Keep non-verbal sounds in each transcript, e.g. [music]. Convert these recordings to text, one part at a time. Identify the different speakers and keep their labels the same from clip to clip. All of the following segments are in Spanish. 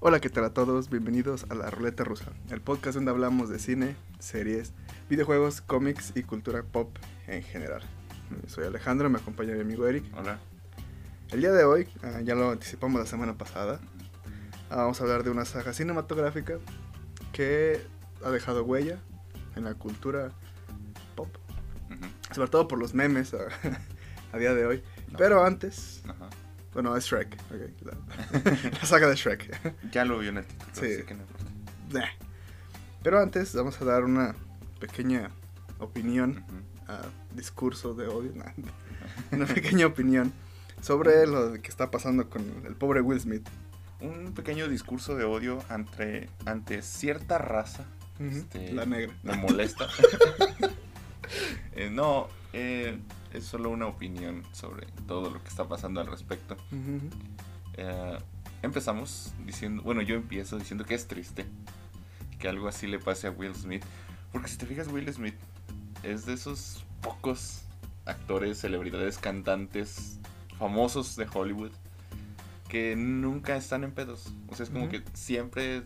Speaker 1: Hola, ¿qué tal a todos? Bienvenidos a La Ruleta Rusa, el podcast donde hablamos de cine, series, videojuegos, cómics y cultura pop en general. Soy Alejandro, me acompaña mi amigo Eric.
Speaker 2: Hola.
Speaker 1: El día de hoy, ah, ya lo anticipamos la semana pasada, ah, vamos a hablar de una saga cinematográfica que ha dejado huella en la cultura pop,
Speaker 2: Ujú.
Speaker 1: sobre todo por los memes a, [laughs] a día de hoy.
Speaker 2: No.
Speaker 1: Pero antes. Bueno, es Shrek, ok, la, [laughs] la saga de Shrek.
Speaker 2: Ya lo vio en el título,
Speaker 1: Sí.
Speaker 2: así que no importa.
Speaker 1: Pero antes vamos a dar una pequeña opinión,
Speaker 2: Ujú.
Speaker 1: ah, discurso de odio, nah, una pequeña opinión sobre lo que está pasando con el pobre Will Smith.
Speaker 2: Un pequeño discurso de odio ante, ante cierta raza. Este,
Speaker 1: La negra.
Speaker 2: Me molesta. [laughs] Eh, no, eh, es solo una opinión sobre todo lo que está pasando al respecto. Eh, empezamos diciendo, bueno, yo empiezo diciendo que es triste que algo así le pase a Will Smith. Porque si te fijas, Will Smith es de esos pocos actores, celebridades, cantantes famosos de Hollywood que nunca están en pedos. O sea, es como que siempre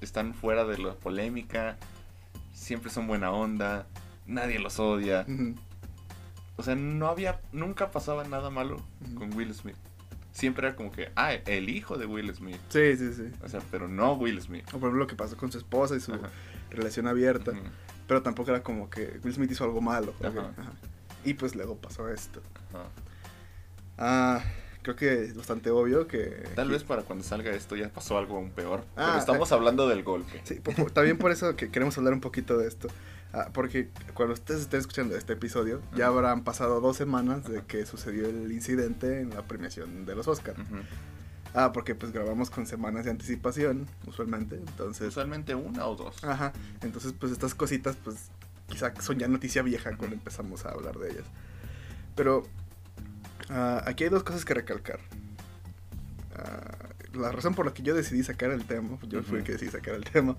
Speaker 2: están fuera de la polémica, siempre son buena onda, nadie los odia.
Speaker 1: Ujú.
Speaker 2: O sea, no había, nunca pasaba nada malo con Will Smith. Siempre era como que, ah, el hijo de Will Smith.
Speaker 1: Sí, sí, sí.
Speaker 2: O sea, pero no Will Smith.
Speaker 1: O por ejemplo lo que pasó con su esposa y su
Speaker 2: Ajá.
Speaker 1: relación abierta. Pero tampoco era como que Will Smith hizo algo malo.
Speaker 2: Ajá.
Speaker 1: ajá. Y pues luego pasó esto. Ah, creo que es bastante obvio que...
Speaker 2: Tal vez para cuando salga esto ya pasó algo aún peor.
Speaker 1: Ah,
Speaker 2: pero estamos hablando del golpe.
Speaker 1: Sí, también por eso que queremos hablar un poquito de esto. Ah, porque cuando ustedes estén escuchando este episodio, ya habrán pasado dos semanas de que sucedió el incidente en la premiación de los Oscars. Ah, porque pues grabamos con semanas de anticipación, usualmente. Entonces,
Speaker 2: Usualmente una o dos.
Speaker 1: ajá. Entonces, pues estas cositas, pues quizá son ya noticia vieja cuando empezamos a hablar de ellas. Pero ah, aquí hay dos cosas que recalcar. Ah, la razón por la que yo decidí sacar el tema, yo fui el que decidí sacar el tema,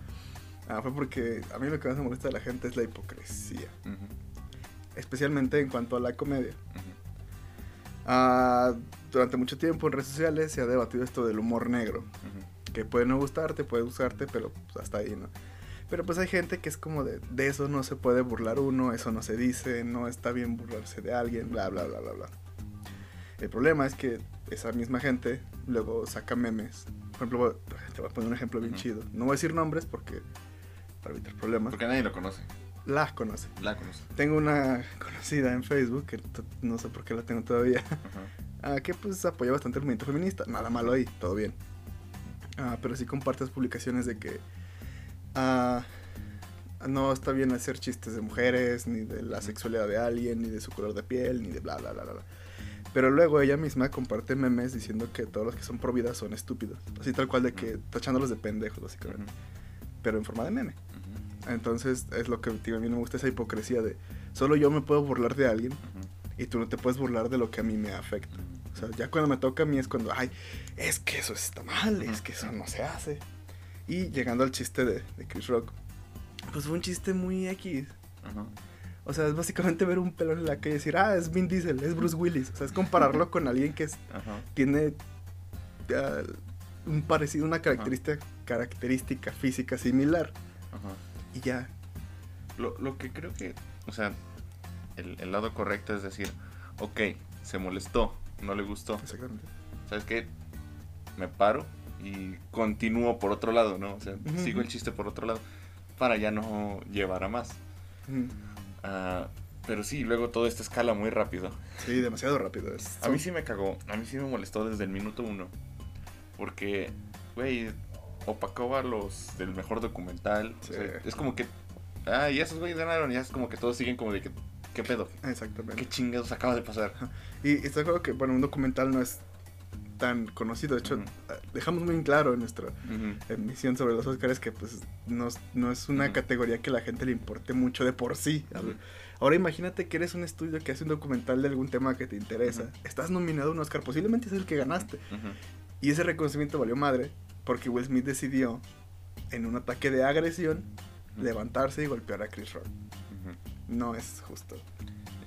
Speaker 1: ah, fue porque a mí lo que más me molesta de la gente es la hipocresía.
Speaker 2: Ujú.
Speaker 1: Especialmente en cuanto a la comedia. Ah, durante mucho tiempo en redes sociales se ha debatido esto del humor negro. Que puede no gustarte, puede gustarte, pero pues, hasta ahí, ¿no? Pero pues hay gente que es como de, de eso no se puede burlar uno, eso no se dice, no está bien burlarse de alguien, bla, bla, bla, bla, bla. El problema es que esa misma gente luego saca memes. Por ejemplo, te voy a poner un ejemplo bien chido. No voy a decir nombres porque para evitar problemas.
Speaker 2: Porque nadie lo conoce.
Speaker 1: La conoce.
Speaker 2: La conoce.
Speaker 1: Tengo una [laughs] conocida en Facebook, que no sé por qué la tengo todavía. [laughs] Ah, que pues apoya bastante el movimiento feminista. Nada malo ahí, todo bien. Ah, pero sí compartes publicaciones de que ah, no está bien hacer chistes de mujeres, ni de la sexualidad de alguien, ni de su color de piel, ni de bla, bla, bla, bla. bla. Pero luego ella misma comparte memes diciendo que todos los que son pro vida son estúpidos. Así tal cual de que tachándolos de pendejos, básicamente.
Speaker 2: Ujú.
Speaker 1: Pero en forma de meme. Entonces es lo que tío, a mí no me gusta esa hipocresía de solo yo me puedo burlar de alguien
Speaker 2: Ujú.
Speaker 1: y tú no te puedes burlar de lo que a mí me afecta. O sea, ya cuando me toca a mí es cuando, ay, es que eso está mal, es que eso no se hace. Y llegando al chiste de, de Chris Rock, pues fue un chiste muy X. O sea, es básicamente ver un pelo en la calle y decir, ah, es Vin Diesel, es Bruce Willis. O sea, es compararlo [laughs] con alguien que es- tiene ah, un parecido, una característica, característica física similar.
Speaker 2: Ajá.
Speaker 1: Y ya.
Speaker 2: Lo, lo que creo que, o sea, el, el lado correcto es decir, ok, se molestó, no le gustó.
Speaker 1: Exactamente.
Speaker 2: ¿Sabes qué? Me paro y continúo por otro lado, ¿no? O sea, sigo el chiste por otro lado para ya no llevar a más. Ah, pero sí, luego todo esto escala muy rápido.
Speaker 1: Sí, demasiado rápido. Es,
Speaker 2: A mí sí me cagó, a mí sí me molestó desde el minuto uno. Porque, güey, opacó a los del mejor documental. O
Speaker 1: Sí.
Speaker 2: sea, es como que, ah, y esos güeyes ganaron, y es como que todos siguen como de que, ¿qué pedo?
Speaker 1: Exactamente.
Speaker 2: ¿Qué chingados acaba de pasar?
Speaker 1: Y está claro que, bueno, un documental no es tan conocido. De hecho, ah, dejamos muy claro en nuestra emisión sobre los Oscars que pues no, es- no es una categoría que la gente le importe mucho de por sí. Ahora imagínate que eres un estudio que hace un documental de algún tema que te interesa. Estás nominado a un Oscar, posiblemente es el que ganaste. Y ese reconocimiento valió madre porque Will Smith decidió, en un ataque de agresión, levantarse y golpear a Chris Rock. No es justo.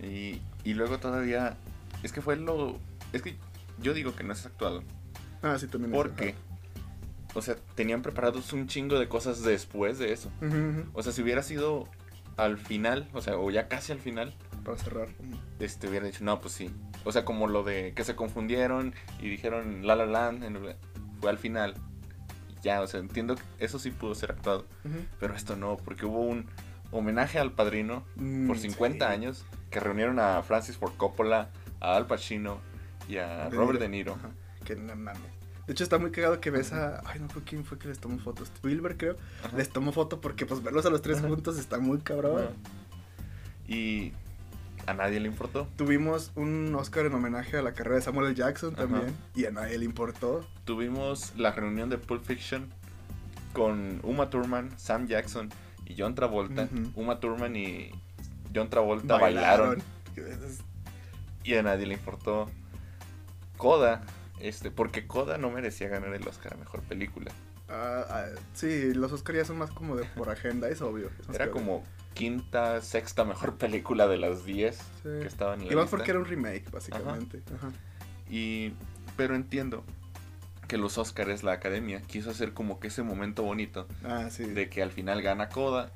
Speaker 2: Y, y luego todavía, es que fue lo, es que yo digo que no es actuado.
Speaker 1: Ah, sí, también. es-
Speaker 2: Porque o sea, tenían preparados un chingo de cosas después de eso. O sea, si hubiera sido al final, o sea, o ya casi al final,
Speaker 1: Para cerrar.
Speaker 2: este hubiera dicho, no, pues sí. O sea, como lo de que se confundieron y dijeron La La Land, fue al final. Ya, o sea, entiendo que eso sí pudo ser actuado. Pero esto no, porque hubo un homenaje al padrino
Speaker 1: Mm,
Speaker 2: por 50
Speaker 1: sí.
Speaker 2: años que reunieron a Francis Ford Coppola, a Al Pacino y a
Speaker 1: De
Speaker 2: Robert. De Niro.
Speaker 1: Ajá, Que no mames. De hecho, está muy cagado que ves a. Ay, no fue quién fue que les tomó fotos. Spielberg, creo.
Speaker 2: Ajá.
Speaker 1: Les tomó foto porque, pues, verlos a los tres
Speaker 2: Ajá.
Speaker 1: juntos está muy cabrón.
Speaker 2: Y a nadie le importó.
Speaker 1: Tuvimos un Oscar en homenaje a la carrera de Samuel L. Jackson
Speaker 2: Ajá.
Speaker 1: también. Y a nadie le importó.
Speaker 2: Tuvimos la reunión de Pulp Fiction con Uma Thurman, Sam Jackson y John Travolta. Uma Thurman y John Travolta bailaron. Y a nadie le importó. Coda, este, porque Coda no merecía ganar el Oscar a mejor película.
Speaker 1: ah, ah, sí, los Oscar ya son más como de por agenda, es obvio.
Speaker 2: Era como quinta, sexta mejor [laughs] película de las 10
Speaker 1: Sí.
Speaker 2: que estaban en la
Speaker 1: Y más
Speaker 2: lista.
Speaker 1: porque era un remake, básicamente. Ajá.
Speaker 2: Y, pero entiendo que los Oscars, la academia, quiso hacer como que ese momento bonito
Speaker 1: Ah, sí.
Speaker 2: de que al final gana Coda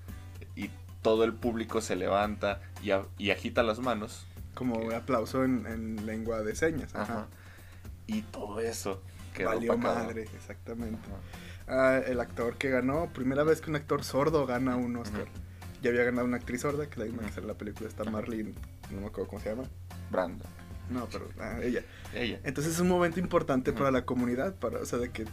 Speaker 2: y todo el público se levanta y, a- y agita las manos.
Speaker 1: Como
Speaker 2: que-
Speaker 1: aplauso en, en lengua de señas. Ajá.
Speaker 2: Ajá. Y todo eso quedó
Speaker 1: Valió
Speaker 2: opacado.
Speaker 1: madre, exactamente. Ah, el actor que ganó, primera vez que un actor sordo gana un Oscar. Ya había ganado una actriz sorda, que es la misma que sale en la película, está. Marlene, no me acuerdo cómo se llama.
Speaker 2: Brandon.
Speaker 1: No, pero ah, ella.
Speaker 2: Ella.
Speaker 1: Entonces es un momento importante para la comunidad, para, o sea, de que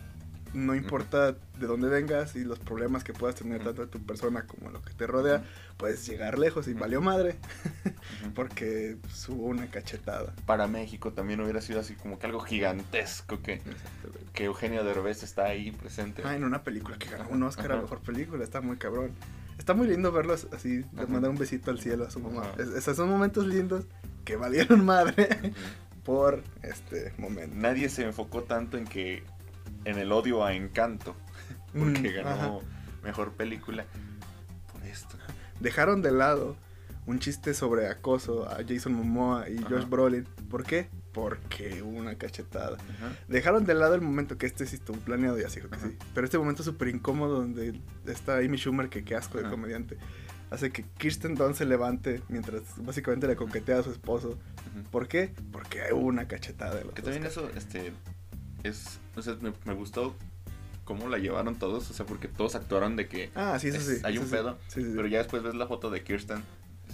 Speaker 1: no importa de dónde vengas y los problemas que puedas tener tanto de tu persona como lo que te rodea, puedes llegar lejos y valió madre [laughs] porque hubo una cachetada.
Speaker 2: Para México también hubiera sido así como que algo gigantesco que, que Eugenio Derbez está ahí presente.
Speaker 1: Ah, en una película que ganó un Oscar a mejor película, está muy cabrón. Está muy lindo verlos así,
Speaker 2: Ajá.
Speaker 1: mandar un besito al cielo a su mamá. Es- esos son momentos lindos que valieron madre por este momento.
Speaker 2: Nadie se enfocó tanto en que en el odio a Encanto, [laughs] porque
Speaker 1: Mm,
Speaker 2: ganó mejor película por esto.
Speaker 1: Dejaron de lado un chiste sobre acoso a Jason Momoa y. Josh Brolin. ¿Por qué? Porque hubo una cachetada.
Speaker 2: Ajá.
Speaker 1: Dejaron de lado el momento que este sí estuvo planeado, ya dijo que
Speaker 2: Ajá.
Speaker 1: sí. Pero este momento súper incómodo donde está Amy Schumer, que qué asco de comediante, hace que Kirsten Dunst se levante mientras básicamente le coquetea a su esposo. ¿Por qué? Porque hubo una cachetada de los
Speaker 2: Que también eso, este, es, o sea, me, me gustó cómo la llevaron todos, o sea, porque todos actuaron de que,
Speaker 1: Ah, sí, eso
Speaker 2: es-
Speaker 1: sí.
Speaker 2: hay
Speaker 1: eso
Speaker 2: un
Speaker 1: sí.
Speaker 2: pedo,
Speaker 1: sí, sí.
Speaker 2: pero ya después ves la foto de Kirsten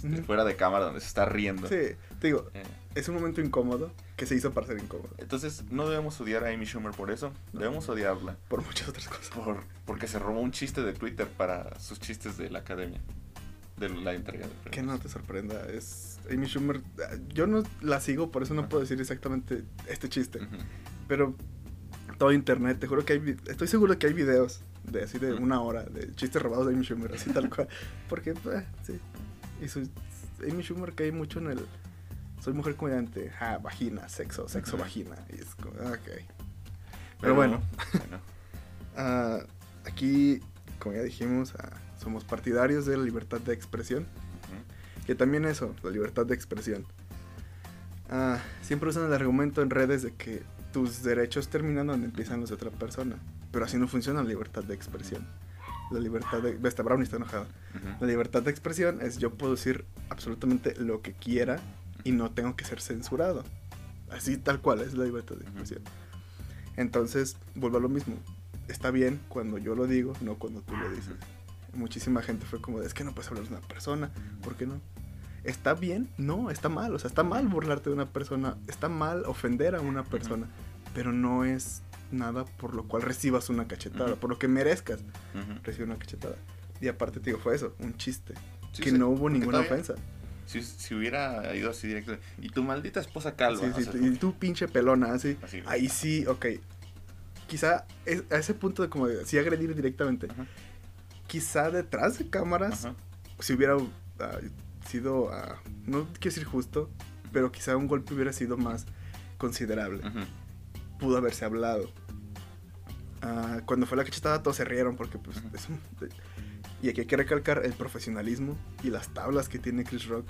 Speaker 2: este, fuera de cámara donde se está riendo.
Speaker 1: Sí, te digo,
Speaker 2: Eh,
Speaker 1: es un momento incómodo que se hizo para ser incómodo.
Speaker 2: entonces, no debemos odiar a Amy Schumer por eso,
Speaker 1: No.
Speaker 2: debemos odiarla
Speaker 1: Por muchas otras cosas.
Speaker 2: por, porque se robó un chiste de Twitter para sus chistes de la academia, de la entrega de
Speaker 1: Que no te sorprenda, es Amy Schumer. Yo no la sigo, por eso no puedo decir exactamente este chiste. Pero todo internet, te juro que hay. Estoy seguro que hay videos de así de una hora de chistes robados de Amy Schumer, así tal cual. Porque, eh, sí. Y su, Amy Schumer cae mucho en el. Soy mujer comediante, ah, vagina, sexo, sexo, vagina. Y es como, ok. Pero bueno. [laughs]
Speaker 2: bueno. [laughs]
Speaker 1: Ah, aquí, como ya dijimos, ah, somos partidarios de la libertad de expresión. Que también eso, la libertad de expresión. Ah, siempre usan el argumento en redes de que tus derechos terminan donde empiezan los de otra persona. Pero así no funciona la libertad de expresión. La libertad de... Esta Brownie está enojada. La libertad de expresión es yo puedo decir absolutamente lo que quiera y no tengo que ser censurado. Así tal cual es la libertad de expresión. Entonces, vuelvo a lo mismo. Está bien cuando yo lo digo, no cuando tú lo dices. Muchísima gente fue como, es que no puedes hablar de una persona, ¿por qué no? ¿Está bien? No, está mal. O sea, está mal burlarte de una persona, está mal ofender a una persona, pero no es nada por lo cual recibas una cachetada,
Speaker 2: Ujú.
Speaker 1: por lo que merezcas
Speaker 2: Ujú.
Speaker 1: recibir una cachetada. Y aparte te digo, fue eso, un chiste,
Speaker 2: Sí,
Speaker 1: que
Speaker 2: sí,
Speaker 1: no hubo ninguna
Speaker 2: todavía-
Speaker 1: ofensa.
Speaker 2: Si, si hubiera ido así directo, y tu maldita esposa calva.
Speaker 1: Sí,
Speaker 2: o
Speaker 1: sí,
Speaker 2: sea,
Speaker 1: y tú pinche pelona, así.
Speaker 2: Así.
Speaker 1: Ahí sí, ok. Quizá es- a ese punto de como sí agredir directamente.
Speaker 2: Ajá.
Speaker 1: Quizá detrás de cámaras
Speaker 2: Ajá.
Speaker 1: si hubiera ah, sido, ah, no quiero decir justo, pero quizá un golpe hubiera sido más considerable.
Speaker 2: Ujú.
Speaker 1: Pudo haberse hablado. Ah, cuando fue la cachetada todos se rieron porque pues es un- Y aquí hay que recalcar el profesionalismo y las tablas que tiene Chris Rock.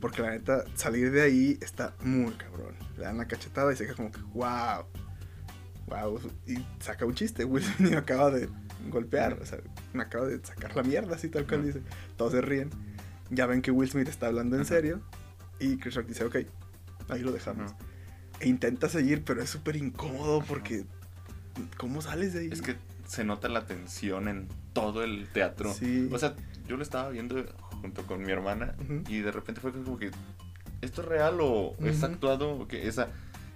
Speaker 1: Porque la neta, salir de ahí está muy cabrón. Le dan la cachetada y se queda como que, wow. wow, y saca un chiste, Will [laughs] Smith me acaba de golpear, o sea, me acaba de sacar la mierda, así tal cual dice. Todos se ríen, ya ven que Will Smith está hablando en serio, y Chris Rock dice, ok, ahí lo dejamos. E intenta seguir, pero es súper incómodo porque, ¿cómo sales de ahí?
Speaker 2: Es que se nota la tensión en todo el teatro.
Speaker 1: Sí.
Speaker 2: O sea, yo lo estaba viendo junto con mi hermana y de repente fue como que, ¿esto es real o es actuado? O que esa,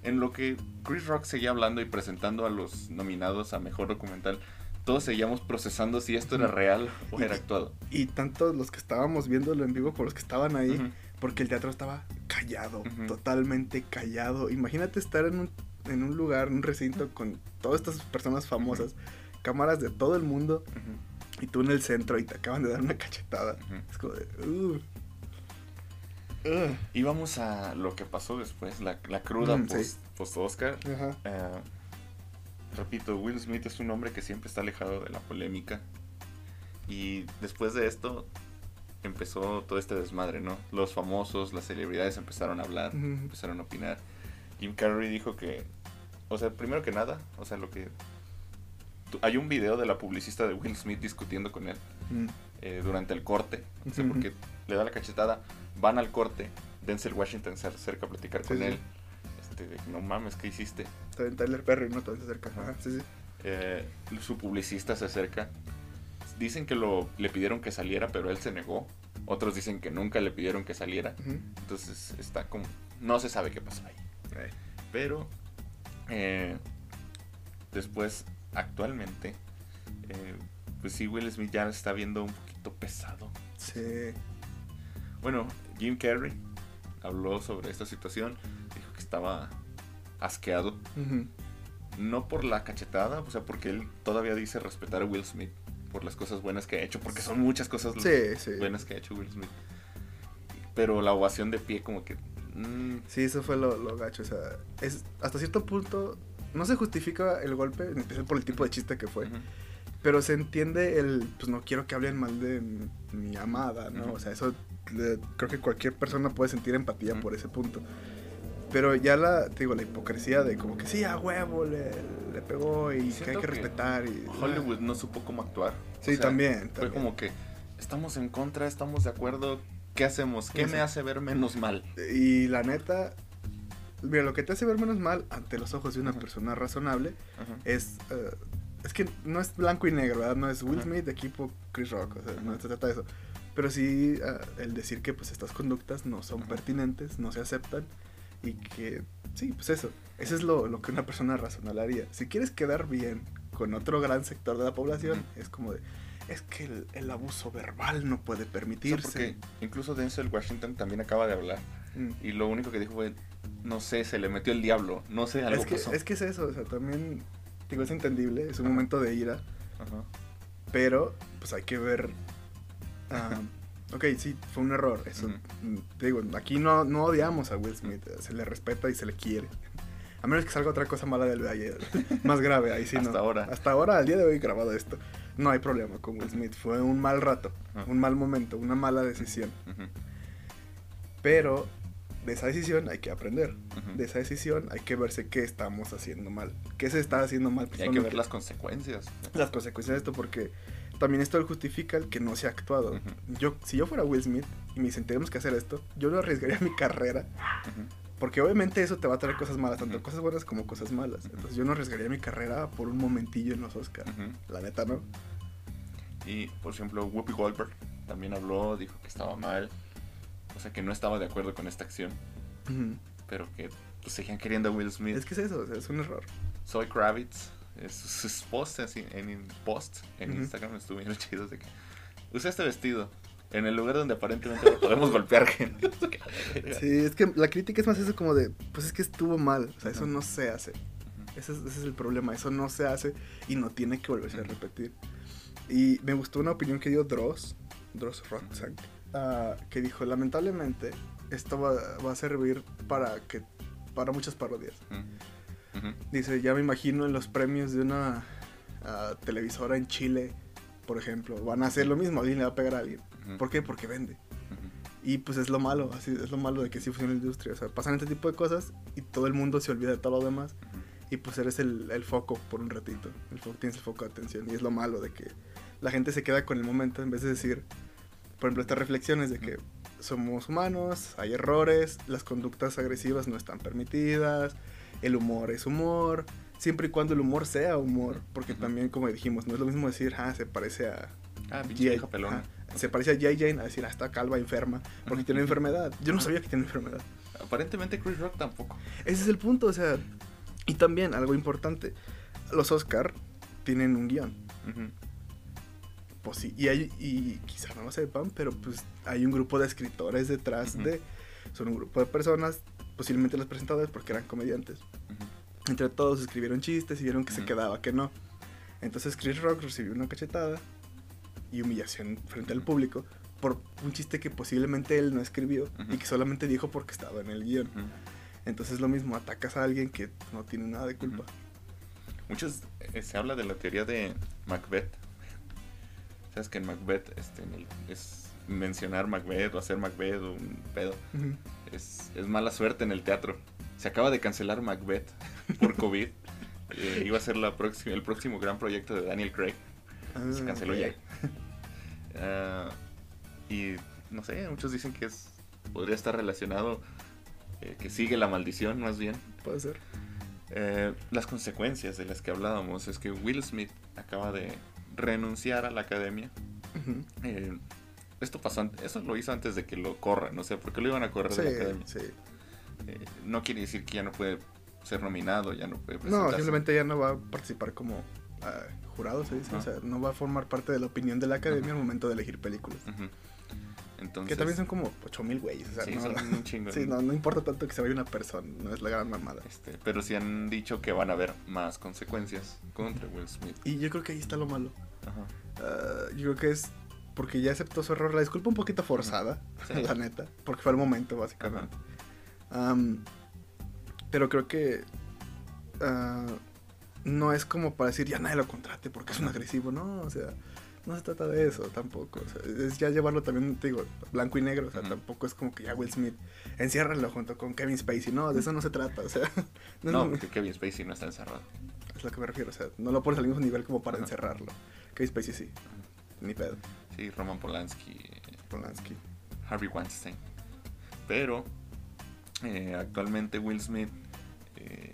Speaker 2: en lo que Chris Rock seguía hablando y presentando a los nominados a Mejor Documental, todos seguíamos procesando si esto era real o
Speaker 1: Y-
Speaker 2: era actuado.
Speaker 1: Y tanto los que estábamos viéndolo en vivo como los que estaban ahí. Porque el teatro estaba callado, totalmente callado. Imagínate estar en un, en un lugar, un recinto con todas estas personas famosas, cámaras de todo el mundo, y tú en el centro y te acaban de dar una cachetada. Es como de...
Speaker 2: Vamos a lo que pasó después, la, la cruda
Speaker 1: Mm, sí.
Speaker 2: post, Oscar. Eh, repito, Will Smith es un hombre que siempre está alejado de la polémica. Y después de esto empezó todo este desmadre, ¿no? Los famosos, las celebridades empezaron a hablar,
Speaker 1: Ujú.
Speaker 2: empezaron a opinar. Jim Carrey dijo que, o sea, primero que nada, o sea, lo que... Hay un video de la publicista de Will Smith discutiendo con él
Speaker 1: Mm.
Speaker 2: eh, durante el corte, o sea, porque le da la cachetada, van al corte, Denzel Washington se acerca a platicar
Speaker 1: Sí,
Speaker 2: con
Speaker 1: sí.
Speaker 2: él. Este, de, no mames, ¿qué hiciste?
Speaker 1: Está bien Tyler Perry, ¿no? También se acerca.
Speaker 2: Ajá.
Speaker 1: Ajá, sí, sí.
Speaker 2: Eh, su publicista se acerca. Dicen que lo, le pidieron que saliera, pero él se negó. Otros dicen que nunca le pidieron que saliera. Entonces está como... No se sabe qué pasó ahí.
Speaker 1: Eh,
Speaker 2: Pero eh, después, actualmente, eh, pues sí, Will Smith ya está viendo un poquito pesado.
Speaker 1: Sí.
Speaker 2: Bueno, Jim Carrey habló sobre esta situación. Dijo que estaba asqueado. No por la cachetada, o sea, porque él todavía dice respetar a Will Smith por las cosas buenas que ha hecho, porque son muchas cosas
Speaker 1: Sí, sí.
Speaker 2: buenas que ha hecho Will Smith. Pero la ovación de pie como que... mm,
Speaker 1: Sí, eso fue lo, lo gacho. O sea, es, hasta cierto punto no se justifica el golpe, en especial por el tipo de chiste que fue.
Speaker 2: ujú,
Speaker 1: Pero se entiende el, pues no quiero que hablen mal de mi, mi amada, ¿no? O sea, eso creo que cualquier persona puede sentir empatía por ese punto. Pero ya la, te digo, la hipocresía de como que sí, a huevo, le, le pegó y que hay que respetar. Y,
Speaker 2: Hollywood no supo cómo actuar.
Speaker 1: Sí, también,
Speaker 2: Fue
Speaker 1: también.
Speaker 2: como que estamos en contra, estamos de acuerdo. ¿Qué hacemos? ¿Qué
Speaker 1: Sí.
Speaker 2: me hace ver menos mal?
Speaker 1: Y la neta, mira, lo que te hace ver menos mal ante los ojos de una persona razonable es... eh, es que no es blanco y negro, ¿verdad? No es Will. Smith de equipo Chris Rock, o sea, no se trata de eso. Pero sí eh, el decir que pues estas conductas no son pertinentes, no se aceptan y que, sí, pues eso, eso es lo, lo que una persona razonable haría. Si quieres quedar bien con otro gran sector de la población, es como de, es que el, el abuso verbal no puede
Speaker 2: O sea,
Speaker 1: permitirse.
Speaker 2: porque incluso Denzel Washington también acaba de hablar.
Speaker 1: Mm.
Speaker 2: Y lo único que dijo fue, no sé, se le metió el diablo. No sé, algo
Speaker 1: Es que,
Speaker 2: pasó.
Speaker 1: es que es eso, o sea, también, digo, es entendible, es un momento de ira,
Speaker 2: Ajá.
Speaker 1: pero pues hay que ver... ah, [laughs] ok, sí, fue un error, eso, mm, te digo, aquí no, no odiamos a Will Smith, se le respeta y se le quiere. A menos que salga otra cosa mala del ayer, [laughs] más grave, ahí sí no.
Speaker 2: Hasta ahora.
Speaker 1: Hasta ahora, al día de hoy grabado esto, no hay problema con Will Smith, fue un mal rato, un mal momento, una mala decisión, pero de esa decisión hay que aprender. De esa decisión hay que verse qué estamos haciendo mal. ¿Qué se está haciendo mal?
Speaker 2: Y hay que ver las consecuencias.
Speaker 1: las consecuencias de esto porque también esto justifica el que no se ha actuado.
Speaker 2: Ujú.
Speaker 1: Yo, si yo fuera Will Smith y me dicen tenemos que hacer esto, yo no arriesgaría mi carrera
Speaker 2: Ujú.
Speaker 1: porque obviamente eso te va a traer cosas malas, tanto
Speaker 2: Ujú.
Speaker 1: cosas buenas como cosas malas. Entonces yo no arriesgaría mi carrera por un momentillo en los Oscars. La neta, ¿no?
Speaker 2: Y, por ejemplo, Whoopi Goldberg también habló, dijo que estaba mal. O sea, que no estaba de acuerdo con esta acción. Pero que pues, seguían queriendo a Will Smith.
Speaker 1: Es que es eso, o sea, es un error.
Speaker 2: Zoe Kravitz, sus, posts así, en, en posts en
Speaker 1: Ujú.
Speaker 2: Instagram estuvieron [laughs] chidos de que usa este vestido en el lugar donde aparentemente podemos golpear gente. [laughs]
Speaker 1: Sí, es que la crítica es más eso como de, pues es que estuvo mal, o sea, eso
Speaker 2: Ujú.
Speaker 1: no se hace.
Speaker 2: Ujú.
Speaker 1: Ese es, ese es el problema, eso no se hace y no tiene que volverse a repetir. Y me gustó una opinión que dio Dross, Dross Rotzak, ah, que dijo, lamentablemente, esto va, va a servir para, que, para muchas parodias. Dice, ya me imagino en los premios de una ah, televisora en Chile, por ejemplo, van a hacer lo mismo, alguien le va a pegar a alguien. ¿Por qué? Porque vende.
Speaker 2: Ujú.
Speaker 1: Y pues es lo malo, así es lo malo de que sí funciona la industria. O sea, pasan este tipo de cosas y todo el mundo se olvida de todo lo demás. y pues eres el, el foco por un ratito. El foco, tienes el foco de atención y es lo malo de que la gente se queda con el momento en vez de decir, por ejemplo, estas reflexiones de que somos humanos, hay errores, las conductas agresivas no están permitidas, el humor es humor, siempre y cuando el humor sea humor, porque también como dijimos, no es lo mismo decir, ah, se parece a
Speaker 2: Ah, pinche pelona.
Speaker 1: se parece a J. Jane a decir, ah, está calva, enferma, porque tiene enfermedad. Yo no sabía que tiene enfermedad.
Speaker 2: Aparentemente Chris Rock tampoco.
Speaker 1: Ese es el punto, o sea, y también algo importante, los Oscar tienen un guion.
Speaker 2: Ujú.
Speaker 1: Pues sí, y, hay, y quizá no lo sepan, pero pues hay un grupo de escritores detrás de... Son un grupo de personas, posiblemente los presentadores porque eran comediantes. Entre todos escribieron chistes y vieron que se quedaba, que no. Entonces Chris Rock recibió una cachetada y humillación frente al público por un chiste que posiblemente él no escribió y que solamente dijo porque estaba en el
Speaker 2: guion.
Speaker 1: Entonces lo mismo, atacas a alguien que no tiene nada de culpa.
Speaker 2: Muchos eh, se habla de la teoría de Macbeth. Sabes que en Macbeth este, en el- es mencionar Macbeth o hacer Macbeth o un pedo. Es mala suerte en el teatro. Se acaba de cancelar Macbeth [laughs] por COVID. Eh, iba a ser la próxima, el próximo gran proyecto de Daniel Craig. Se
Speaker 1: Ah,
Speaker 2: canceló
Speaker 1: ok.
Speaker 2: ya. [laughs] Ah, y no sé, muchos dicen que es podría estar relacionado, eh, que sigue la maldición más bien.
Speaker 1: Puede ser.
Speaker 2: Eh, las consecuencias de las que hablábamos es que Will Smith acaba de renunciar a la academia. Eh, esto pasó, eso lo hizo antes de que lo corran, no sé, por qué lo iban a correr de la academia.
Speaker 1: sí.
Speaker 2: Eh, no quiere decir que ya no puede ser nominado, ya no puede
Speaker 1: No, simplemente ya no va a participar como ah, jurado, se dice. O sea, no va a formar parte de la opinión de la academia al momento de elegir películas.
Speaker 2: Entonces,
Speaker 1: Que también son como 8000 güeyes. O sea,
Speaker 2: sí,
Speaker 1: no,
Speaker 2: son [laughs] un chingo.
Speaker 1: sí, no, no importa tanto que se vaya una persona, no es la gran mamada.
Speaker 2: Este, pero sí han dicho que van a haber más consecuencias contra Will Smith.
Speaker 1: Y yo creo que ahí está lo malo.
Speaker 2: Ajá.
Speaker 1: Ah, yo creo que es porque ya aceptó su error. La disculpa un poquito forzada,
Speaker 2: Sí. [laughs]
Speaker 1: la neta, porque fue el momento, básicamente. Am, pero creo que ah, no es como para decir ya nadie lo contrate porque es un agresivo. No, o sea, no se trata de eso tampoco. O sea, es ya llevarlo también, te digo, blanco y negro. O sea, tampoco es como que ya Will Smith enciérralo junto con Kevin Spacey. No, de eso no se trata. O sea, [laughs] no,
Speaker 2: porque Kevin Spacey no está encerrado.
Speaker 1: es lo que me refiero. O sea, no lo pones al mismo nivel como para encerrarlo. Kevin Spacey sí, ni pedo.
Speaker 2: Sí, Roman Polanski, eh,
Speaker 1: Polanski.
Speaker 2: Harvey Weinstein. Pero eh, actualmente Will Smith, eh,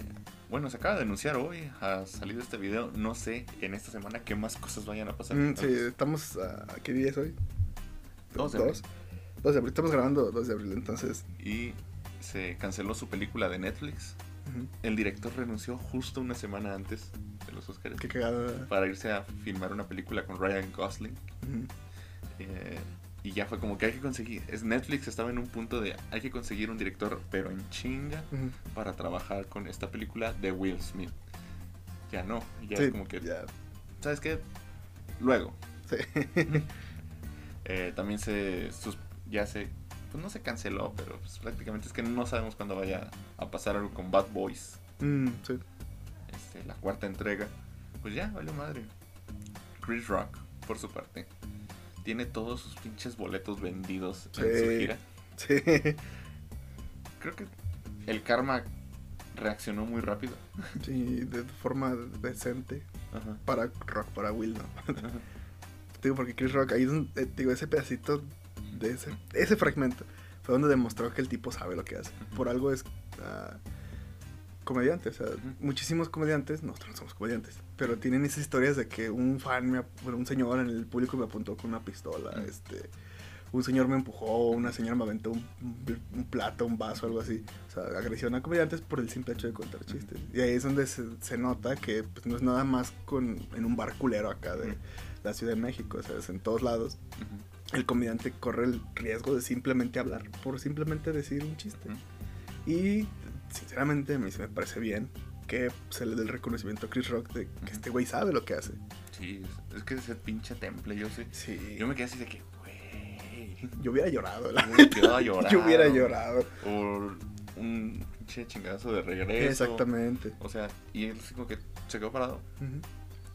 Speaker 2: bueno, se acaba de denunciar hoy, ha salido este video. No sé en esta semana qué más cosas vayan a pasar.
Speaker 1: Mm, sí, estamos. a ¿Qué día es hoy?
Speaker 2: Dos de abril.
Speaker 1: De abril. Estamos grabando 2 de abril, entonces.
Speaker 2: Y se canceló su película de Netflix. El director renunció justo una semana antes de los Oscars
Speaker 1: Qué cagada.
Speaker 2: para irse a filmar una película con Ryan Gosling. Eh, y ya fue como que hay que conseguir. Es Netflix estaba en un punto de hay que conseguir un director, pero en chinga, para trabajar con esta película de Will Smith. Ya no, ya
Speaker 1: Sí,
Speaker 2: es como que,
Speaker 1: ya,
Speaker 2: ¿sabes qué? Luego.
Speaker 1: sí. [laughs]
Speaker 2: Eh, también se, sus- ya se, pues no se canceló, pero pues prácticamente es que no sabemos cuándo vaya a pasar algo con Bad Boys,
Speaker 1: Mm, sí.
Speaker 2: este, la cuarta entrega. Pues ya, vale madre. Chris Rock, por su parte, tiene todos sus pinches boletos vendidos en su gira.
Speaker 1: Sí.
Speaker 2: Creo que el karma reaccionó muy rápido.
Speaker 1: Sí, de forma decente.
Speaker 2: Ajá.
Speaker 1: Para Rock, para Will, ¿no?
Speaker 2: Ajá.
Speaker 1: Digo, porque Chris Rock, ahí es eh, digo, ese pedacito de ese, ese fragmento fue donde demostró que el tipo sabe lo que hace. Por algo es ah, comediante, o sea,
Speaker 2: Ujú.
Speaker 1: muchísimos comediantes, nosotros no somos comediantes, pero tienen esas historias de que un fan, me, bueno, un señor en el público me apuntó con una pistola,
Speaker 2: Ujú.
Speaker 1: este, un señor me empujó, una señora me aventó un, un- plato, un vaso, algo así. O sea, agresión a comediantes por el simple hecho de contar chistes. Y ahí es donde se, se nota que pues, no es nada más con, en un bar culero acá de la Ciudad de México, o sea, es en todos lados. El comediante corre el riesgo de simplemente hablar, por simplemente decir un chiste. Y sinceramente a mí se me parece bien que se le dé el reconocimiento a Chris Rock de que este güey sabe lo que hace.
Speaker 2: Sí, es- es que ese pinche temple, yo sé.
Speaker 1: Sí.
Speaker 2: Yo me quedé así de que, güey.
Speaker 1: Yo hubiera llorado, la
Speaker 2: llorar.
Speaker 1: Yo hubiera llorado.
Speaker 2: Por un pinche chingadazo de regreso.
Speaker 1: Exactamente.
Speaker 2: O sea, y él como que se quedó parado.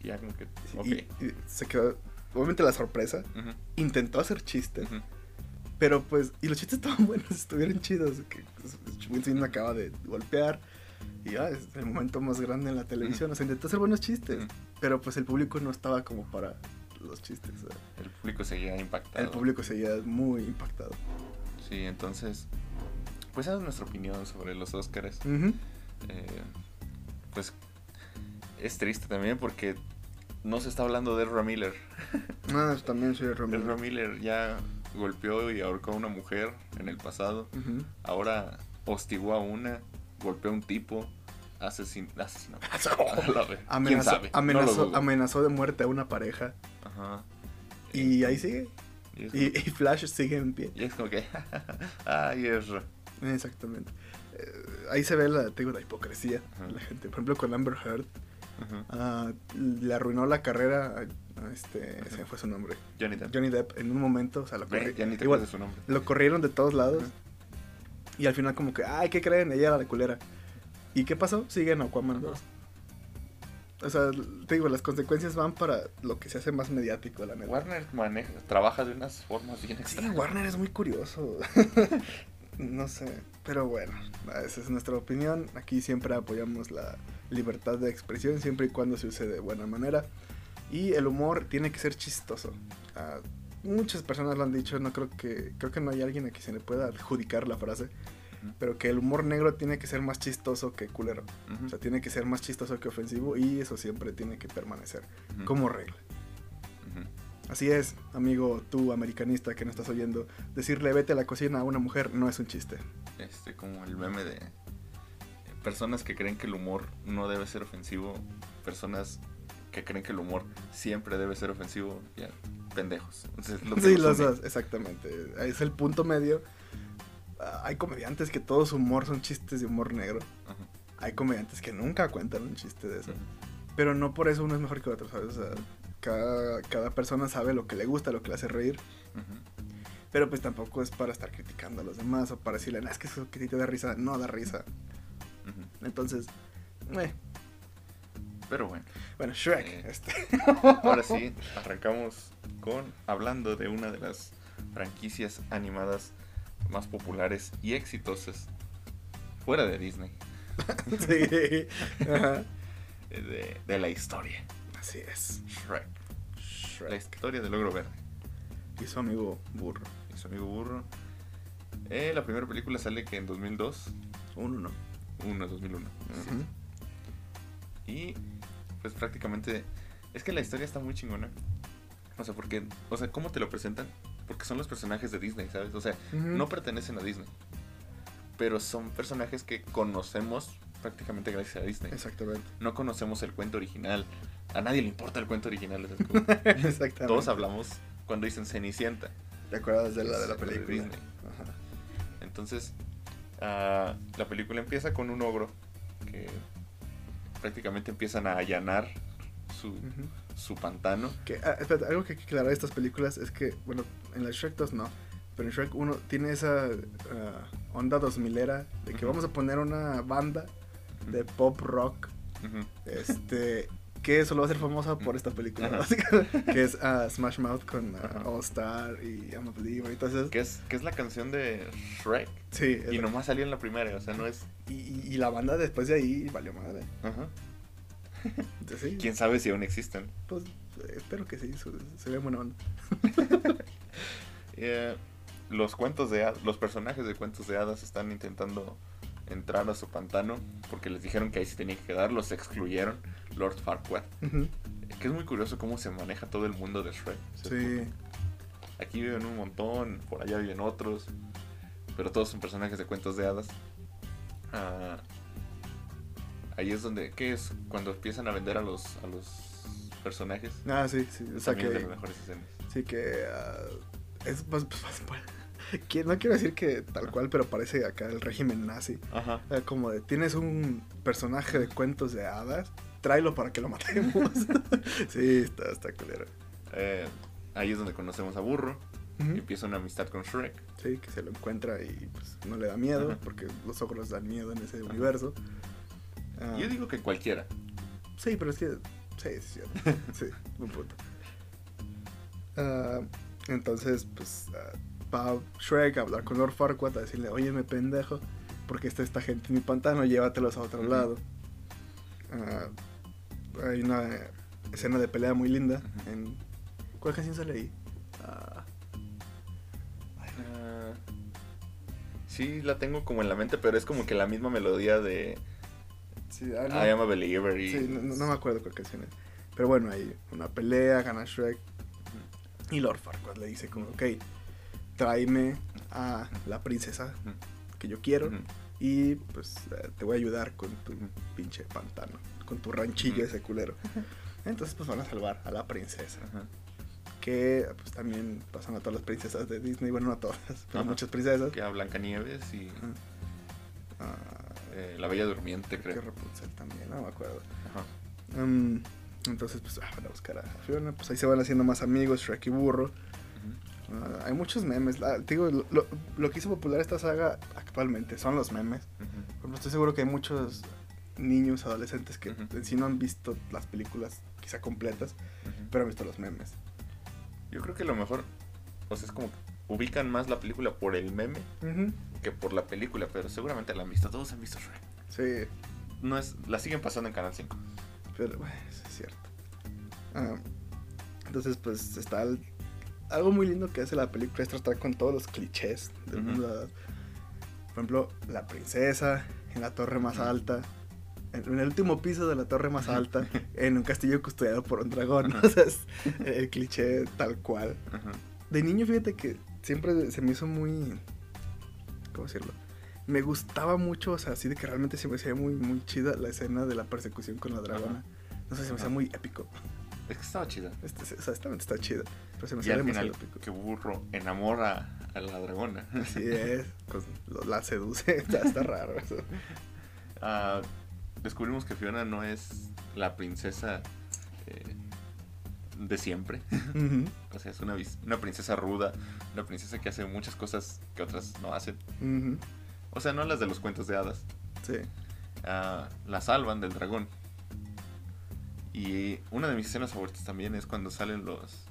Speaker 2: Y ya como que, ok.
Speaker 1: Y, y se quedó. Obviamente la sorpresa. Intentó hacer chistes. Pero pues. Y los chistes [laughs] estaban buenos, estuvieron chidos. Que pues, Will Smith me acaba de golpear. Y ya, es el momento más grande en la televisión. O sea, intentó hacer buenos chistes. Pero pues el público no estaba como para los chistes.
Speaker 2: El público seguía impactado.
Speaker 1: el público seguía muy impactado.
Speaker 2: Sí, entonces, pues esa es nuestra opinión sobre los Oscars.
Speaker 1: Ujú.
Speaker 2: Eh, pues es triste también porque no se está hablando de Ezra Miller.
Speaker 1: Ah, también soy Romero. [laughs]
Speaker 2: Ezra Miller ya golpeó y ahorcó a una mujer en el pasado. Ahora hostigó a una, golpeó a un tipo, asesin asesinó. [laughs] A la vez. ¿Quién
Speaker 1: Amenazó,
Speaker 2: sabe? No
Speaker 1: amenazó, amenazó de muerte a una pareja.
Speaker 2: Ajá.
Speaker 1: Y ahí sigue.
Speaker 2: Y es,
Speaker 1: Y, y Flash sigue en pie.
Speaker 2: y es como que, [laughs] ay, Ezra.
Speaker 1: Exactamente. Eh, ahí se ve la, digo, la hipocresía
Speaker 2: Ajá.
Speaker 1: la gente. Por ejemplo, con Amber Heard. Ah, le arruinó la carrera este, se me fue su nombre.
Speaker 2: Johnny Depp.
Speaker 1: Johnny Depp en un momento, o sea, lo,
Speaker 2: Ve,
Speaker 1: corri-
Speaker 2: ya ni te
Speaker 1: igual,
Speaker 2: de su nombre.
Speaker 1: lo corrieron de todos lados.
Speaker 2: Ajá.
Speaker 1: Y al final como que, ay, ¿qué creen? Ella era la culera. ¿Y qué pasó? Sigue en Aquaman
Speaker 2: Ajá.
Speaker 1: 2. O sea, te digo, las consecuencias van para lo que se hace más mediático, la neta.
Speaker 2: Warner maneja, trabaja de unas formas bien
Speaker 1: Sí,
Speaker 2: extrañas.
Speaker 1: Warner es muy curioso. [laughs] no sé. Pero bueno, esa es nuestra opinión. Aquí siempre apoyamos la libertad de expresión, siempre y cuando se use de buena manera. Y el humor tiene que ser chistoso. Ah, muchas personas lo han dicho, no creo que creo que no hay alguien a quien se le pueda adjudicar la frase,
Speaker 2: Ujú.
Speaker 1: pero que el humor negro tiene que ser más chistoso que culero.
Speaker 2: Ujú.
Speaker 1: O sea, tiene que ser más chistoso que ofensivo y eso siempre tiene que permanecer
Speaker 2: Ujú.
Speaker 1: como regla. Así es, amigo, tú americanista que no estás oyendo, decirle vete a la cocina a una mujer no es un chiste.
Speaker 2: Este, como el meme de personas que creen que el humor no debe ser ofensivo, personas que creen que el humor siempre debe ser ofensivo, ya, pendejos. Entonces, [laughs]
Speaker 1: Sí,
Speaker 2: los
Speaker 1: dos, exactamente. Es el punto medio. Ah, hay comediantes que todo su humor son chistes de humor negro.
Speaker 2: Ajá.
Speaker 1: Hay comediantes que nunca cuentan un chiste de eso.
Speaker 2: Ujú.
Speaker 1: Pero no por eso uno es mejor que otro, ¿sabes? O sea, cada, cada persona sabe lo que le gusta, lo que le hace reír.
Speaker 2: Ujú.
Speaker 1: Pero pues tampoco es para estar criticando a los demás o para decirle, "No, es que eso que te da risa, no da risa. Entonces, eh,
Speaker 2: Pero bueno,
Speaker 1: bueno, Shrek.
Speaker 2: Eh.
Speaker 1: Este.
Speaker 2: ahora sí, [laughs] arrancamos con hablando de una de las franquicias animadas más populares y exitosas fuera de Disney, [laughs]
Speaker 1: sí. Ajá.
Speaker 2: eh, de, de la historia.
Speaker 1: Así es.
Speaker 2: Shrek. La
Speaker 1: Shrek.
Speaker 2: historia del ogro verde.
Speaker 1: Y su amigo burro.
Speaker 2: y su amigo burro. Eh, la primera película sale que en 2002,
Speaker 1: Uno, ¿no?
Speaker 2: 1, 2001.
Speaker 1: Ujú.
Speaker 2: Y pues prácticamente es que la historia está muy chingona. O sea, porque, o sea, ¿cómo te lo presentan? Porque son los personajes de Disney, ¿sabes? O sea, no pertenecen a Disney. Pero son personajes que conocemos prácticamente gracias a Disney.
Speaker 1: Exactamente.
Speaker 2: No conocemos el cuento original. A nadie le importa el cuento original. [laughs]
Speaker 1: Exactamente.
Speaker 2: Todos hablamos cuando dicen Cenicienta.
Speaker 1: ¿Te acuerdas de la de la
Speaker 2: Es de
Speaker 1: película?
Speaker 2: Disney.
Speaker 1: Ajá.
Speaker 2: Entonces, ah, la película empieza con un ogro que prácticamente empiezan a allanar su, su pantano.
Speaker 1: Que, ah, espérate, algo que hay que aclarar de estas películas es que, bueno, en la Shrek 2 no, pero en Shrek 1 tiene esa ah, onda 2000era de que vamos a poner una banda de pop rock, este, [laughs] que solo va a ser famosa por esta película, básicamente, [laughs] que es [laughs] ah, Smash Mouth con ah,
Speaker 2: Ajá.
Speaker 1: All Star y I'm a Believer y todo eso.
Speaker 2: Que es, que es la canción de Shrek.
Speaker 1: Sí,
Speaker 2: Y nomás salió en la primera, o sea, no es...
Speaker 1: y, y- y la banda después de ahí valió madre.
Speaker 2: Ajá.
Speaker 1: Entonces, sí,
Speaker 2: ¿Quién sabe si aún existen?
Speaker 1: pues espero que sí, se ve buena onda. [laughs]
Speaker 2: Eh, los cuentos de hadas, los personajes de cuentos de hadas están intentando entrar a su pantano porque les dijeron que ahí sí tenían que quedar, los excluyeron, Lord Farquaad. Que es muy curioso cómo se maneja todo el mundo de Shrek. O sea,
Speaker 1: Sí.
Speaker 2: Aquí viven un montón, por allá viven otros, pero todos son personajes de cuentos de hadas. Ah, ahí es donde, ¿qué es? Cuando empiezan a vender a los, a los personajes.
Speaker 1: Ah, sí, sí. O sea
Speaker 2: de
Speaker 1: que,
Speaker 2: las mejores escenas.
Speaker 1: sí que ah, es más, más- más- [laughs] que no quiero decir que tal cual, pero parece acá el régimen nazi.
Speaker 2: Ajá.
Speaker 1: Eh, Como de, tienes un personaje de cuentos de hadas, tráelo para que lo matemos. [laughs] sí, está, está culero.
Speaker 2: Eh, ahí es donde conocemos a Burro. Empieza una amistad con Shrek.
Speaker 1: Sí, que se lo encuentra y pues no le da miedo,
Speaker 2: Ajá.
Speaker 1: porque los ogros dan miedo en ese universo. Ah,
Speaker 2: Yo digo que cualquiera.
Speaker 1: Sí, pero es que. Sí, sí, es [laughs] cierto. Sí, buen punto. Ah, entonces, pues. ah, va Shrek a hablar con Lord Farquaad a decirle: Óyeme, pendejo. porque está esta gente en mi pantano, llévatelos a otro lado. Hay una escena de pelea muy linda. En, ¿Cuál canción sale ahí? Ah,
Speaker 2: Ah, sí, la tengo como en la mente, pero es como que la misma melodía de
Speaker 1: sí, ah, no.
Speaker 2: I Am a Believer y...
Speaker 1: Sí, no, no me acuerdo cuál canción es. Pero bueno, hay una pelea, gana Shrek. Y Lord Farquaad le dice como, ok, tráeme a la princesa que yo quiero. Y pues eh, te voy a ayudar con tu pinche pantano, con tu ranchillo ese culero. Entonces pues van a salvar a la princesa.
Speaker 2: ajá.
Speaker 1: Que pues también pasan a todas las princesas de Disney. Bueno, no a todas, [laughs] pero
Speaker 2: Ajá.
Speaker 1: muchas princesas.
Speaker 2: Que a Blancanieves y.
Speaker 1: Ah,
Speaker 2: eh, La Bella Durmiente,
Speaker 1: creo que. Rapunzel también, no me acuerdo.
Speaker 2: Ajá.
Speaker 1: Mm, entonces pues ah, van a buscar a Fiona. Pues ahí se van haciendo más amigos, Shrek y Burro. Ah, hay muchos memes. La- te digo, lo, lo- lo que hizo popular esta saga actualmente son los memes. ejemplo, estoy seguro que hay muchos niños, adolescentes que en sí no han visto las películas quizá completas, pero han visto los memes.
Speaker 2: Yo creo que lo mejor, o sea, es como que ubican más la película por el meme que por la película, pero seguramente la han visto. Todos han visto Shrek.
Speaker 1: Sí,
Speaker 2: No es, la siguen pasando en Canal 5.
Speaker 1: pero bueno, eso es cierto. Ah, entonces, pues está el- algo muy lindo que hace la película es tratar con todos los clichés del mundo. Por ejemplo, la princesa en la torre más alta. En el último piso de la torre más alta, en un castillo custodiado por un dragón. ¿no? [laughs] O sea, es el cliché tal cual.
Speaker 2: Ajá.
Speaker 1: De niño, fíjate que siempre se me hizo muy. ¿Cómo decirlo? Me gustaba mucho, o sea, así de que realmente se me hacía muy, muy chida la escena de la persecución con la dragona. No sé, se me hacía muy épico.
Speaker 2: Es que estaba chida.
Speaker 1: Este, o sea, esta está chida, pero se me hacía demasiado
Speaker 2: final,
Speaker 1: épico.
Speaker 2: que burro enamora a la dragona.
Speaker 1: Así es, pues, lo- la seduce, [laughs] está, está raro eso.
Speaker 2: Ah, descubrimos que Fiona no es la princesa eh, de siempre. [laughs] O sea, es una, princesa ruda, una princesa que hace muchas cosas que otras no hacen. O sea, no las de los cuentos de hadas.
Speaker 1: Sí.
Speaker 2: Ah, la salvan del dragón. Y una de mis escenas favoritas también es cuando salen los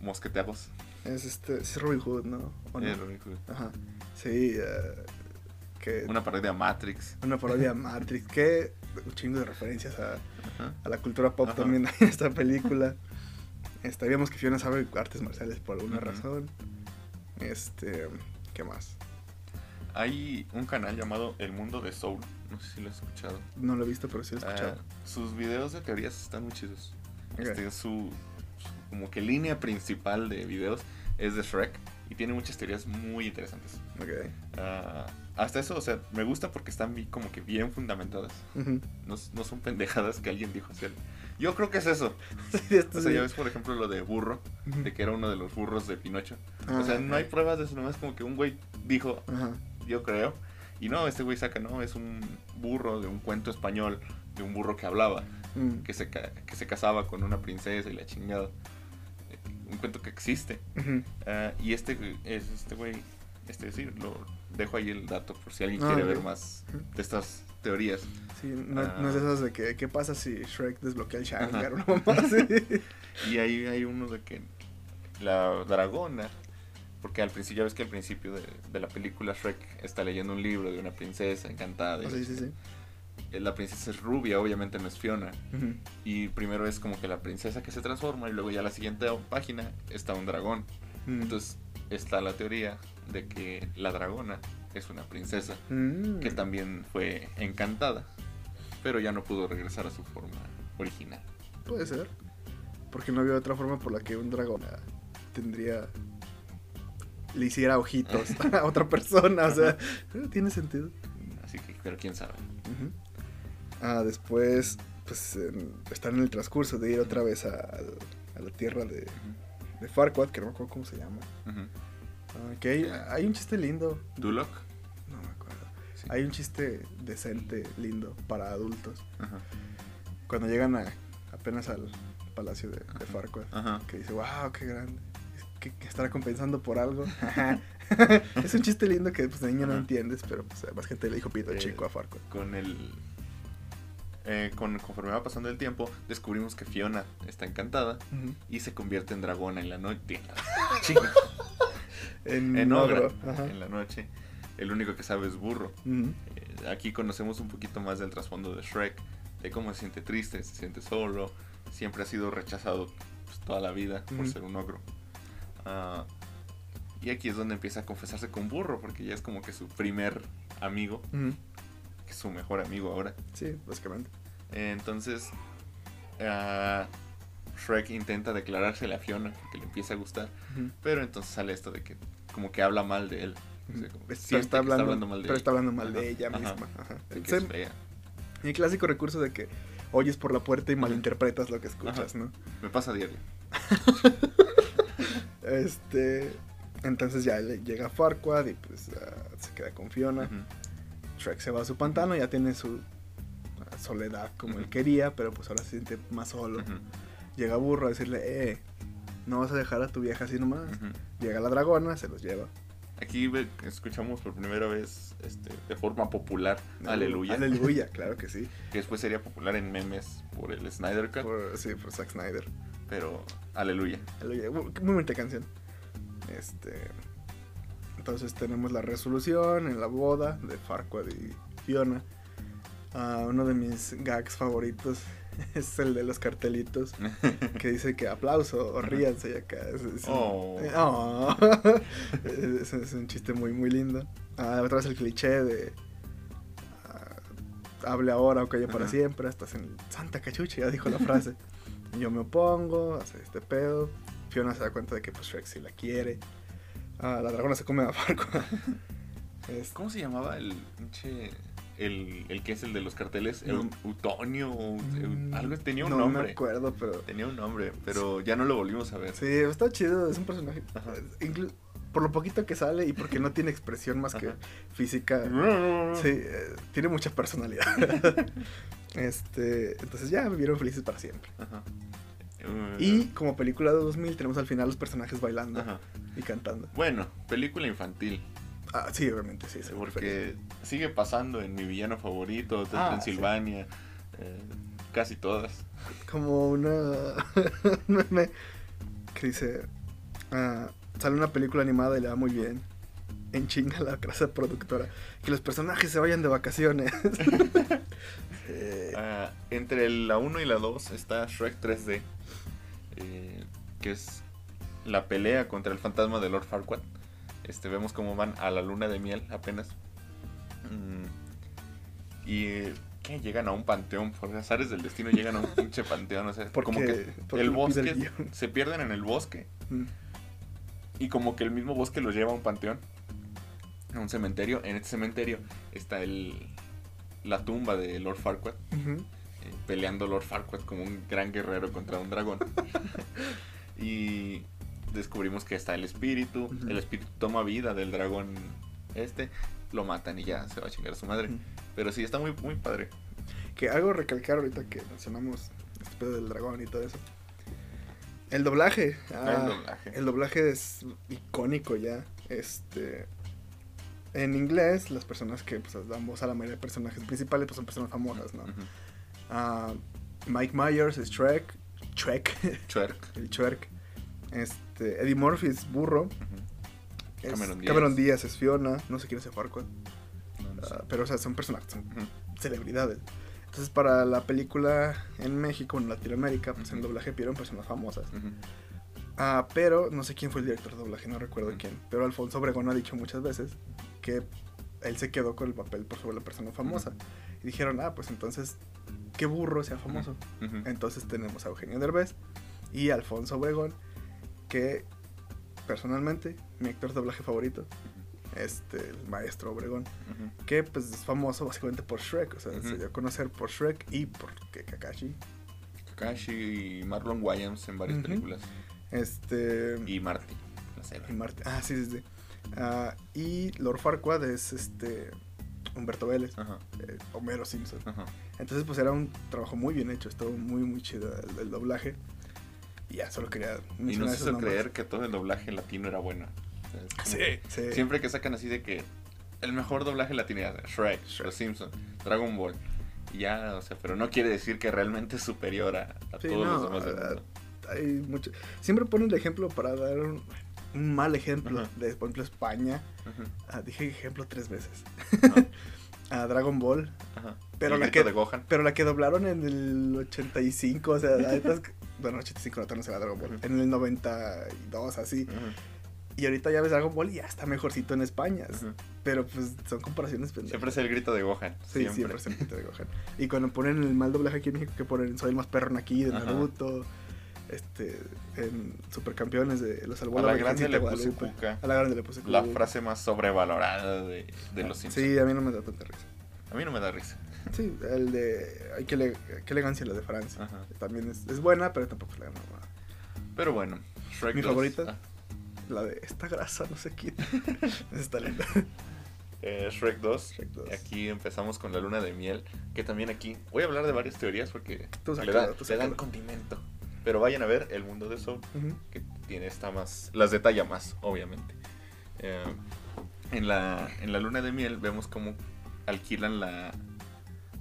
Speaker 2: mosqueteros.
Speaker 1: Es este, es Robin Hood, ¿no? ¿O no?
Speaker 2: Eh, Robin Hood.
Speaker 1: Ajá. Sí, eh, que
Speaker 2: Una parodia a Matrix.
Speaker 1: una parodia a Matrix, [laughs] que un chingo de referencias a, a la cultura pop
Speaker 2: Ajá.
Speaker 1: también en esta película. Este, vemos que Fiona sabe artes marciales por alguna
Speaker 2: Ujú.
Speaker 1: razón. Este, ¿qué más?
Speaker 2: Hay un canal llamado El Mundo de Soul. No sé si lo has escuchado.
Speaker 1: No lo he visto, pero sí lo he escuchado.
Speaker 2: Ah, sus videos de teorías están muy chidos.
Speaker 1: Ok.
Speaker 2: Este, su, su- como que línea principal de videos es de Shrek y tiene muchas teorías muy interesantes.
Speaker 1: Ok.
Speaker 2: Ah, hasta eso, o sea, me gusta porque están como que bien fundamentadas. No, no son pendejadas que alguien dijo así. Yo creo que es eso. [laughs]
Speaker 1: Sí,
Speaker 2: O sea, ya ves, por ejemplo, lo de burro, de que era uno de los burros de Pinocho.
Speaker 1: Ah,
Speaker 2: o sea, no hay pruebas de eso, nomás como que un güey dijo, yo creo. Y no, este güey saca, no, es un burro de un cuento español, de un burro que hablaba,
Speaker 1: Mm.
Speaker 2: que se, que se casaba con una princesa y la chingada. Un cuento que existe. Ah, y este es este güey, este decir, lo dejo ahí el dato por si alguien
Speaker 1: Ah,
Speaker 2: quiere ver más de estas teorías.
Speaker 1: Sí, no,
Speaker 2: Ah.
Speaker 1: no es de esas de que, ¿qué pasa si Shrek desbloquea el Sharingan? [laughs] Mamá así. [laughs]
Speaker 2: Y ahí hay uno de que la dragona, porque al principio, ya ves que al principio de, de la película Shrek está leyendo un libro de una princesa encantada. y
Speaker 1: Ah, sí, sí, sí.
Speaker 2: eh, La princesa es rubia, obviamente no es Fiona.
Speaker 1: Ujú.
Speaker 2: Y primero es como que la princesa que se transforma y luego ya la siguiente página está un dragón.
Speaker 1: Mm.
Speaker 2: Entonces está la teoría de que la dragona es una princesa
Speaker 1: Mm.
Speaker 2: que también fue encantada, pero ya no pudo regresar a su forma original.
Speaker 1: Puede ser. Porque no había otra forma por la que un dragón ah, tendría. le hiciera ojitos [laughs] a otra persona. O sea, eh, tiene sentido.
Speaker 2: Así que, pero quién sabe.
Speaker 1: Ah, después, pues en- están en el transcurso de ir otra vez a, a la tierra de, de Farquaad, que no me acuerdo cómo se llama. Que hay, un chiste lindo.
Speaker 2: Duloc.
Speaker 1: No me acuerdo.
Speaker 2: Sí.
Speaker 1: Hay un chiste decente, lindo, para adultos.
Speaker 2: Ajá.
Speaker 1: Cuando llegan a, apenas al palacio de, de. Farquaad.
Speaker 2: Ajá.
Speaker 1: que dice, wow, qué grande. Que, que estará compensando por algo. [laughs] es un chiste lindo que pues de niño no entiendes, pero pues más gente le dijo pito
Speaker 2: Eh,
Speaker 1: chico a Farquaad.
Speaker 2: Con el. eh, con, conforme va pasando el tiempo, descubrimos que Fiona está encantada y se convierte en dragona en la noche. [laughs]
Speaker 1: En,
Speaker 2: en en la noche. el único que sabe es burro.
Speaker 1: Ujú.
Speaker 2: Eh, aquí conocemos un poquito más del trasfondo de Shrek, de cómo se siente triste, se siente solo, siempre ha sido rechazado pues, toda la vida por
Speaker 1: Ujú.
Speaker 2: ser un ogro. Ah, y aquí es donde empieza a confesarse con burro, porque ya es como que su primer amigo,
Speaker 1: Ujú.
Speaker 2: que es su mejor amigo ahora.
Speaker 1: Sí, básicamente.
Speaker 2: Entonces, ah, Shrek intenta declarársele a Fiona porque le empieza a gustar, pero entonces sale esto de que como que habla mal de él. O sea, como que
Speaker 1: Pero
Speaker 2: siente
Speaker 1: está
Speaker 2: que
Speaker 1: hablando,
Speaker 2: mal de
Speaker 1: pero
Speaker 2: ella.
Speaker 1: está hablando mal
Speaker 2: Ajá,
Speaker 1: de ella
Speaker 2: ajá,
Speaker 1: misma. Ajá.
Speaker 2: de que
Speaker 1: Sí,
Speaker 2: es fea.
Speaker 1: el clásico recurso de que oyes por la puerta y malinterpretas lo que escuchas. ¿no?
Speaker 2: Me pasa diario. [laughs]
Speaker 1: Este. Entonces ya le llega Farquaad y pues se queda con Fiona.
Speaker 2: Ujú.
Speaker 1: Shrek se va a su pantano, ya tiene su soledad como él quería, pero pues ahora se siente más solo. Llega Burro a decirle, eh, no vas a dejar a tu vieja así nomás. Llega la dragona, se los lleva.
Speaker 2: Aquí escuchamos por primera vez este, de forma popular Aleluya,
Speaker 1: Aleluya, claro que sí. [laughs]
Speaker 2: que después sería popular en memes por el Snyder Cut,
Speaker 1: Por, sí, por Zack Snyder.
Speaker 2: pero Aleluya.
Speaker 1: Aleluya, Muy muy bonita canción. Este. Entonces tenemos la resolución en la boda de Farquaad y Fiona. Ah, uno de mis gags favoritos [laughs] es el de los cartelitos que [laughs] dice que aplauso o ríanse y acá. Es, es un-
Speaker 2: Oh.
Speaker 1: eh, oh. [laughs] es, es un chiste muy, muy lindo. Ah, otra vez el cliché de ah, hable ahora o calle para
Speaker 2: Ajá.
Speaker 1: siempre. Estás en Santa Cachucha, ya dijo la frase. Yo me opongo, hace este pedo. Fiona se da cuenta de que pues Shrek sí la quiere. Ah, la dragona se come a Farquaad. Es-
Speaker 2: ¿Cómo se llamaba el pinche el, el que es el de los carteles?
Speaker 1: No.
Speaker 2: Eu- algo tenía un
Speaker 1: no
Speaker 2: nombre.
Speaker 1: me acuerdo, pero
Speaker 2: Tenía un nombre, pero ya no lo volvimos a ver.
Speaker 1: Sí, está chido, es un personaje. Por lo poquito que sale y porque no [laughs] tiene expresión más que
Speaker 2: Ajá.
Speaker 1: física. [laughs] Sí, eh, tiene mucha personalidad. [laughs] este, entonces ya vivieron felices para siempre.
Speaker 2: Ajá. Eh,
Speaker 1: Y como película de 2000 tenemos al final los personajes bailando
Speaker 2: Ajá.
Speaker 1: y cantando.
Speaker 2: Bueno, película infantil.
Speaker 1: Ah, sí, obviamente, sí.
Speaker 2: Porque sigue pasando en mi villano favorito, de
Speaker 1: Ah,
Speaker 2: Transilvania, eh, casi todas.
Speaker 1: Como una [laughs] que dice, ah, sale una película animada y le va muy bien. En chinga la casa productora. Que los personajes se vayan de vacaciones. [laughs] Eh,
Speaker 2: Ah, entre la 1 y la 2 está Shrek 3D, eh, que es la pelea contra el fantasma de Lord Farquaad. Este, vemos cómo van a la luna de miel apenas. Mm, y que llegan a un panteón, por azares del destino llegan a un pinche panteón, o sea, [laughs]
Speaker 1: Porque-
Speaker 2: como que el bosque, se pierden en el bosque
Speaker 1: mm,
Speaker 2: y como que el mismo bosque los lleva a un panteón, a un cementerio. En este cementerio está el, la tumba de Lord Farquaad, eh, peleando Lord Farquaad como un gran guerrero contra un dragón. [laughs] y descubrimos que está el espíritu, el espíritu toma vida del dragón este, lo matan y ya se va a chingar a su madre. Pero sí, está muy, muy padre.
Speaker 1: Que algo recalcar ahorita que mencionamos este pedo del dragón y todo eso. El doblaje. ah,
Speaker 2: el doblaje.
Speaker 1: el doblaje es icónico ya. Este. En inglés, las personas que pues, dan voz a la mayoría de personajes principales pues, son personas famosas, ¿no? Ah, Mike Myers es Shrek. Shrek.
Speaker 2: Shrek. [laughs]
Speaker 1: el Shrek. Este, Eddie Murphy es Burro.
Speaker 2: Ujú.
Speaker 1: es-
Speaker 2: Cameron Díaz.
Speaker 1: Cameron Díaz es Fiona. No sé quién es Farquaad.
Speaker 2: No, no sé.
Speaker 1: Ah, pero, o sea, son personajes, son celebridades. Entonces, para la película en México, en Latinoamérica, pues en doblaje pidieron personas famosas. Ah, pero no sé quién fue el director de doblaje, no recuerdo quién. Pero Alfonso Obregón ha dicho muchas veces que él se quedó con el papel por sobre la persona famosa. Y dijeron, ah, pues entonces, qué burro sea famoso. Entonces tenemos a Eugenio Derbez y Alfonso Obregón, que personalmente, mi actor de doblaje favorito, este, el maestro Obregón, que pues es famoso básicamente por Shrek, o sea, se dio a conocer por Shrek y por Kakashi.
Speaker 2: Kakashi y Marlon Wayans en varias películas.
Speaker 1: Este
Speaker 2: Y Marty, la
Speaker 1: y
Speaker 2: serie.
Speaker 1: Marte, ah, sí, sí, sí. Ah, y Lord Farquaad es este Humberto Vélez, eh, Homero Simpson. Entonces, pues era un trabajo muy bien hecho, estuvo muy, muy chido el, el doblaje. Ya, solo quería
Speaker 2: Y nos hizo creer que todo el doblaje latino era bueno. O sea,
Speaker 1: Sí, sí.
Speaker 2: Siempre que sacan así de que el mejor doblaje latino es Shrek,
Speaker 1: Shrek.
Speaker 2: Los Simpsons, Dragon Ball. Y ya, o sea, pero no quiere decir que realmente es superior a, a
Speaker 1: Sí,
Speaker 2: todos
Speaker 1: no,
Speaker 2: los demás del
Speaker 1: a-
Speaker 2: mundo.
Speaker 1: Hay mucho. Siempre ponen el ejemplo para dar un. un mal ejemplo de, por ejemplo, España. Ah, dije ejemplo tres veces. [laughs] A Dragon Ball.
Speaker 2: Ajá.
Speaker 1: Pero la que-
Speaker 2: de Gohan.
Speaker 1: Pero la que doblaron en el 85, o sea, la neta es que- bueno, 85 no, no se Dragon Ball.
Speaker 2: Ujú.
Speaker 1: En el 92, así. Y ahorita ya ves Dragon Ball y ya está mejorcito en España. Pero pues son comparaciones pendejas.
Speaker 2: Siempre es el grito de Gohan.
Speaker 1: Sí, siempre, es el grito de Gohan. Y cuando ponen el mal doblaje aquí en México, que ponen Soy el más perro aquí de. Naruto. Este, en Supercampeones de los salvó
Speaker 2: A la grande le puse cuca.
Speaker 1: A la grande le puse
Speaker 2: La
Speaker 1: cuca.
Speaker 2: frase más sobrevalorada de, de los Simpsons.
Speaker 1: Sí, a mí no me da tanta risa.
Speaker 2: A mí no me da risa.
Speaker 1: Sí, el de. Ay, qué, ele- qué elegancia la de Francia.
Speaker 2: Ajá.
Speaker 1: También es, es buena, pero tampoco es la gran mamada.
Speaker 2: Pero bueno, Shrek
Speaker 1: Mi
Speaker 2: 2.
Speaker 1: favorita.
Speaker 2: Ah,
Speaker 1: La de esta grasa no sé quién. [laughs] Está linda.
Speaker 2: eh, Shrek 2.
Speaker 1: Shrek 2.
Speaker 2: Aquí empezamos con la luna de miel. Que también aquí. Voy a hablar de varias teorías porque
Speaker 1: Tú
Speaker 2: le,
Speaker 1: sácalo,
Speaker 2: dan,
Speaker 1: tú
Speaker 2: le dan condimento. Pero vayan a ver El Mundo de Soul.
Speaker 1: Ujú.
Speaker 2: que tiene esta más, las detalla más, obviamente. Eh, en, la, en la luna de miel vemos cómo alquilan la,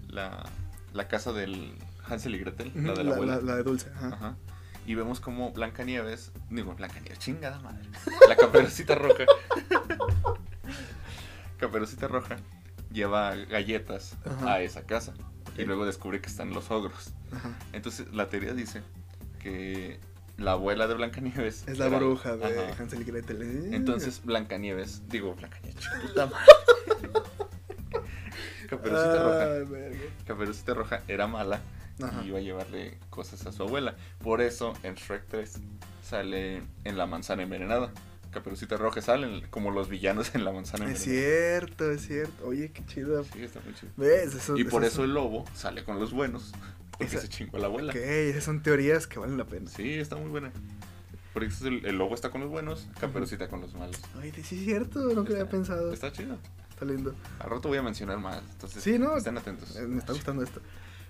Speaker 2: la, la casa del Hansel y Gretel, la de la,
Speaker 1: la,
Speaker 2: abuela.
Speaker 1: la- la de Dulce. ajá.
Speaker 2: Ajá. Y vemos como Blancanieves, digo, Blancanieves, chingada madre. [laughs] La caperucita roja. [laughs] caperucita roja lleva galletas
Speaker 1: Ajá.
Speaker 2: a esa casa. Y luego descubre que están los ogros.
Speaker 1: Ajá.
Speaker 2: Entonces la teoría dice que la abuela de Blancanieves
Speaker 1: Es la
Speaker 2: era-
Speaker 1: bruja de
Speaker 2: Ajá.
Speaker 1: Hansel y Gretel. Eh.
Speaker 2: Entonces Blancanieves, digo Blancanieves, [laughs] puta madre. Caperucita Roja.
Speaker 1: Verga.
Speaker 2: Caperucita Roja era mala
Speaker 1: Ajá.
Speaker 2: y iba a llevarle cosas a su abuela. Por eso en Shrek 3 sale en la manzana envenenada. Caperucita Roja salen como los villanos en la manzana
Speaker 1: Es
Speaker 2: envenenada.
Speaker 1: cierto, es cierto. Oye, qué chido.
Speaker 2: Sí, está muy chido.
Speaker 1: ¿Ves? Eso,
Speaker 2: Y por
Speaker 1: esas
Speaker 2: eso el lobo sale con los buenos. Porque
Speaker 1: Esa-
Speaker 2: se chingó a la abuela.
Speaker 1: Ok, esas son teorías que valen la pena.
Speaker 2: Sí, está muy buena. Por eso el, el lobo está con los buenos, Caperucita con los malos.
Speaker 1: Oye, sí es cierto, nunca había
Speaker 2: Está-
Speaker 1: pensado.
Speaker 2: Está chido.
Speaker 1: Está lindo.
Speaker 2: Al rato voy a mencionar más. Entonces,
Speaker 1: Sí, no,
Speaker 2: estén atentos.
Speaker 1: Eh, Me está gustando esto.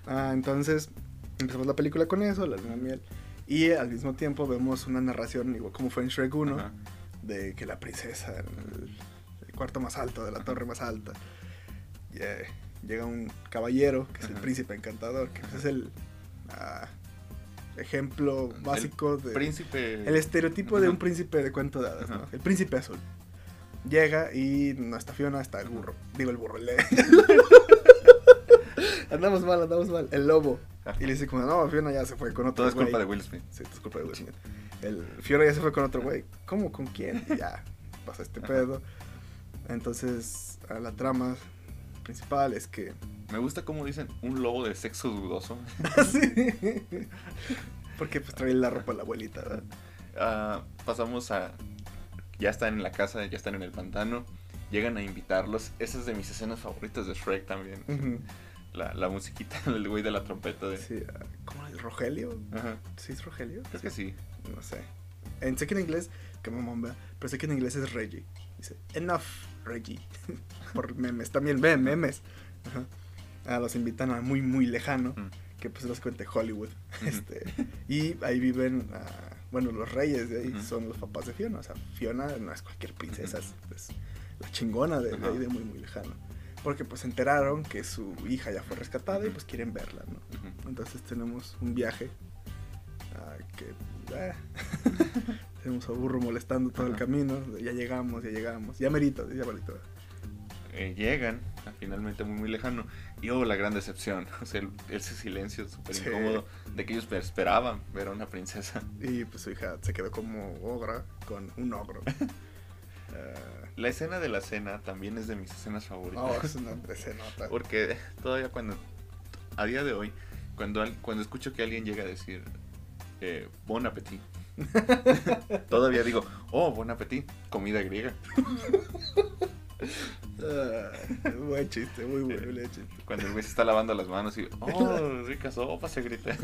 Speaker 1: Ah, entonces, empezamos la película con eso, la luna miel. Y al mismo tiempo vemos una narración, igual como fue en Shrek 1,
Speaker 2: Ajá.
Speaker 1: de que la princesa en el, el cuarto más alto, de la torre más alta, lle- llega un caballero, que es el príncipe encantador, que
Speaker 2: Ajá.
Speaker 1: es el ah, ejemplo básico de...
Speaker 2: Príncipe.
Speaker 1: El estereotipo de un príncipe de cuento de hadas, ¿no? El príncipe azul. Llega y no está Fiona, está el burro. Digo el burro, el [laughs] andamos mal, andamos mal. El lobo.
Speaker 2: Ajá.
Speaker 1: Y le dice como, no, Fiona ya se fue con otro
Speaker 2: Todo es
Speaker 1: güey".
Speaker 2: culpa de Will Smith.
Speaker 1: Sí, todo es culpa de Will Smith. El Fiona ya se fue con otro güey. ¿Cómo? ¿Con quién? Y ya pasa este pedo. Entonces, a la trama principal es que...
Speaker 2: Me gusta cómo dicen un lobo de sexo dudoso. [laughs]
Speaker 1: Sí. Porque pues trae la ropa a la abuelita, ¿verdad?
Speaker 2: Ah, pasamos a. Ya están en la casa, ya están en el pantano. Llegan a invitarlos. Esa es de mis escenas favoritas de Shrek también. La, la musiquita [laughs] del güey de la trompeta. De...
Speaker 1: Sí, ah, ¿cómo es? ¿Rogelio?
Speaker 2: Ajá.
Speaker 1: ¿Sí es Rogelio?
Speaker 2: Creo que sí.
Speaker 1: No sé. En, sé que en inglés, que mamón vea, pero sé que en inglés es Reggie. Dice, enough, Reggie. [laughs] Por memes, también ven memes. Ajá. Ah, los invitan a muy, muy lejano,
Speaker 2: Mm.
Speaker 1: que pues los cuente Hollywood. Este, y ahí viven, ah, bueno, los reyes de ahí son los papás de Fiona. O sea, Fiona no es cualquier princesa, es, es la chingona de, ahí de muy, muy lejano. Porque pues se enteraron que su hija ya fue rescatada y pues quieren verla, ¿no? Entonces tenemos un viaje ah, que [laughs] eh, tenemos a burro molestando todo el camino. Ya llegamos, ya llegamos. Ya merito, ya merito.
Speaker 2: Eh, llegan a finalmente muy muy lejano y oh la gran decepción [laughs] o sea el- ese silencio súper
Speaker 1: Sí.
Speaker 2: incómodo de que ellos esperaban ver a una princesa
Speaker 1: Y pues su hija se quedó como ogra con un ogro. [laughs] Ah,
Speaker 2: la escena de la cena también es de mis escenas favoritas
Speaker 1: oh, es [laughs] una se nota.
Speaker 2: porque todavía cuando a día de hoy cuando cuando escucho que alguien llega a decir eh, bon appetit todavía digo oh bon appetit comida griega
Speaker 1: Ah, buen chiste, muy bueno buen chiste.
Speaker 2: cuando el güey se está lavando las manos y oh rica sopa se grita [laughs]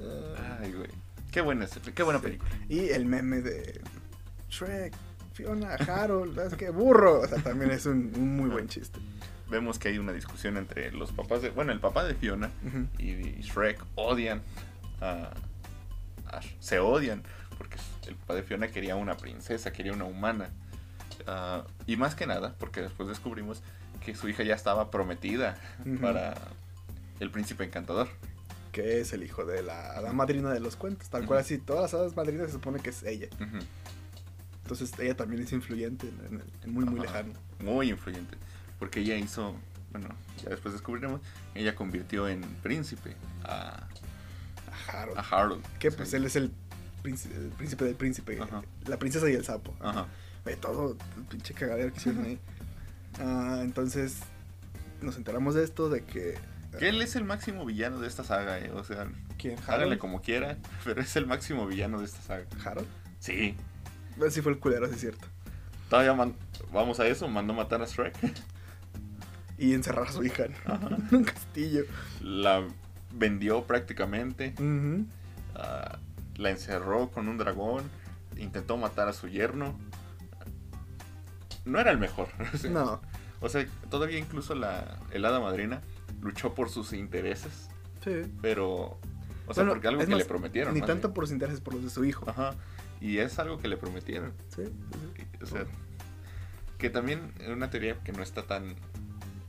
Speaker 1: Ah,
Speaker 2: ay güey qué buena qué buena
Speaker 1: Sí.
Speaker 2: película
Speaker 1: Y el meme de Shrek, Fiona, Harold, ¿sabes qué? Burro. O sea, también es un, un muy buen chiste.
Speaker 2: vemos que hay una discusión entre los papás de. Bueno, el papá de Fiona y Shrek odian a. a- se odian porque el papá de Fiona quería una princesa, quería una humana. Ah, y más que nada, porque después descubrimos que su hija ya estaba prometida para el príncipe encantador.
Speaker 1: que es el hijo de la madrina de los cuentos. Tal cual así, todas las hadas madrinas se supone que es ella. Entonces ella también es influyente en, muy, muy lejano.
Speaker 2: Muy influyente. Porque ella hizo, bueno, ya después descubriremos, ella convirtió en príncipe a,
Speaker 1: A Harold.
Speaker 2: a Harold.
Speaker 1: que
Speaker 2: Sí.
Speaker 1: pues él es el príncipe, el príncipe del príncipe. La princesa y el sapo.
Speaker 2: Ajá.
Speaker 1: Ve todo el pinche cagadero que hicieron ahí. Ah, entonces nos enteramos de esto, de que...
Speaker 2: Que él es el máximo villano de esta saga, eh. O sea,
Speaker 1: ¿Quién?
Speaker 2: háganle como quieran, [laughs] pero es el máximo villano de esta saga.
Speaker 1: ¿Harold?
Speaker 2: Sí.
Speaker 1: Bueno, sí fue el culero, sí es cierto.
Speaker 2: Todavía man- vamos a eso, mandó matar a Shrek. [laughs]
Speaker 1: Y encerrar a su hija [laughs] en un castillo.
Speaker 2: La vendió prácticamente. Ah, la encerró con un dragón. Intentó matar a su yerno. No era el mejor. [laughs]
Speaker 1: No,
Speaker 2: O sea, todavía incluso la el hada madrina luchó por sus intereses.
Speaker 1: sí.
Speaker 2: Pero. O sea,
Speaker 1: Bueno,
Speaker 2: porque algo que
Speaker 1: más,
Speaker 2: le prometieron.
Speaker 1: Ni tanto
Speaker 2: bien.
Speaker 1: por los intereses, por los de su hijo.
Speaker 2: Ajá. Y es algo que le prometieron.
Speaker 1: Sí, sí, sí.
Speaker 2: Y, O sea, que también es una teoría que no está tan.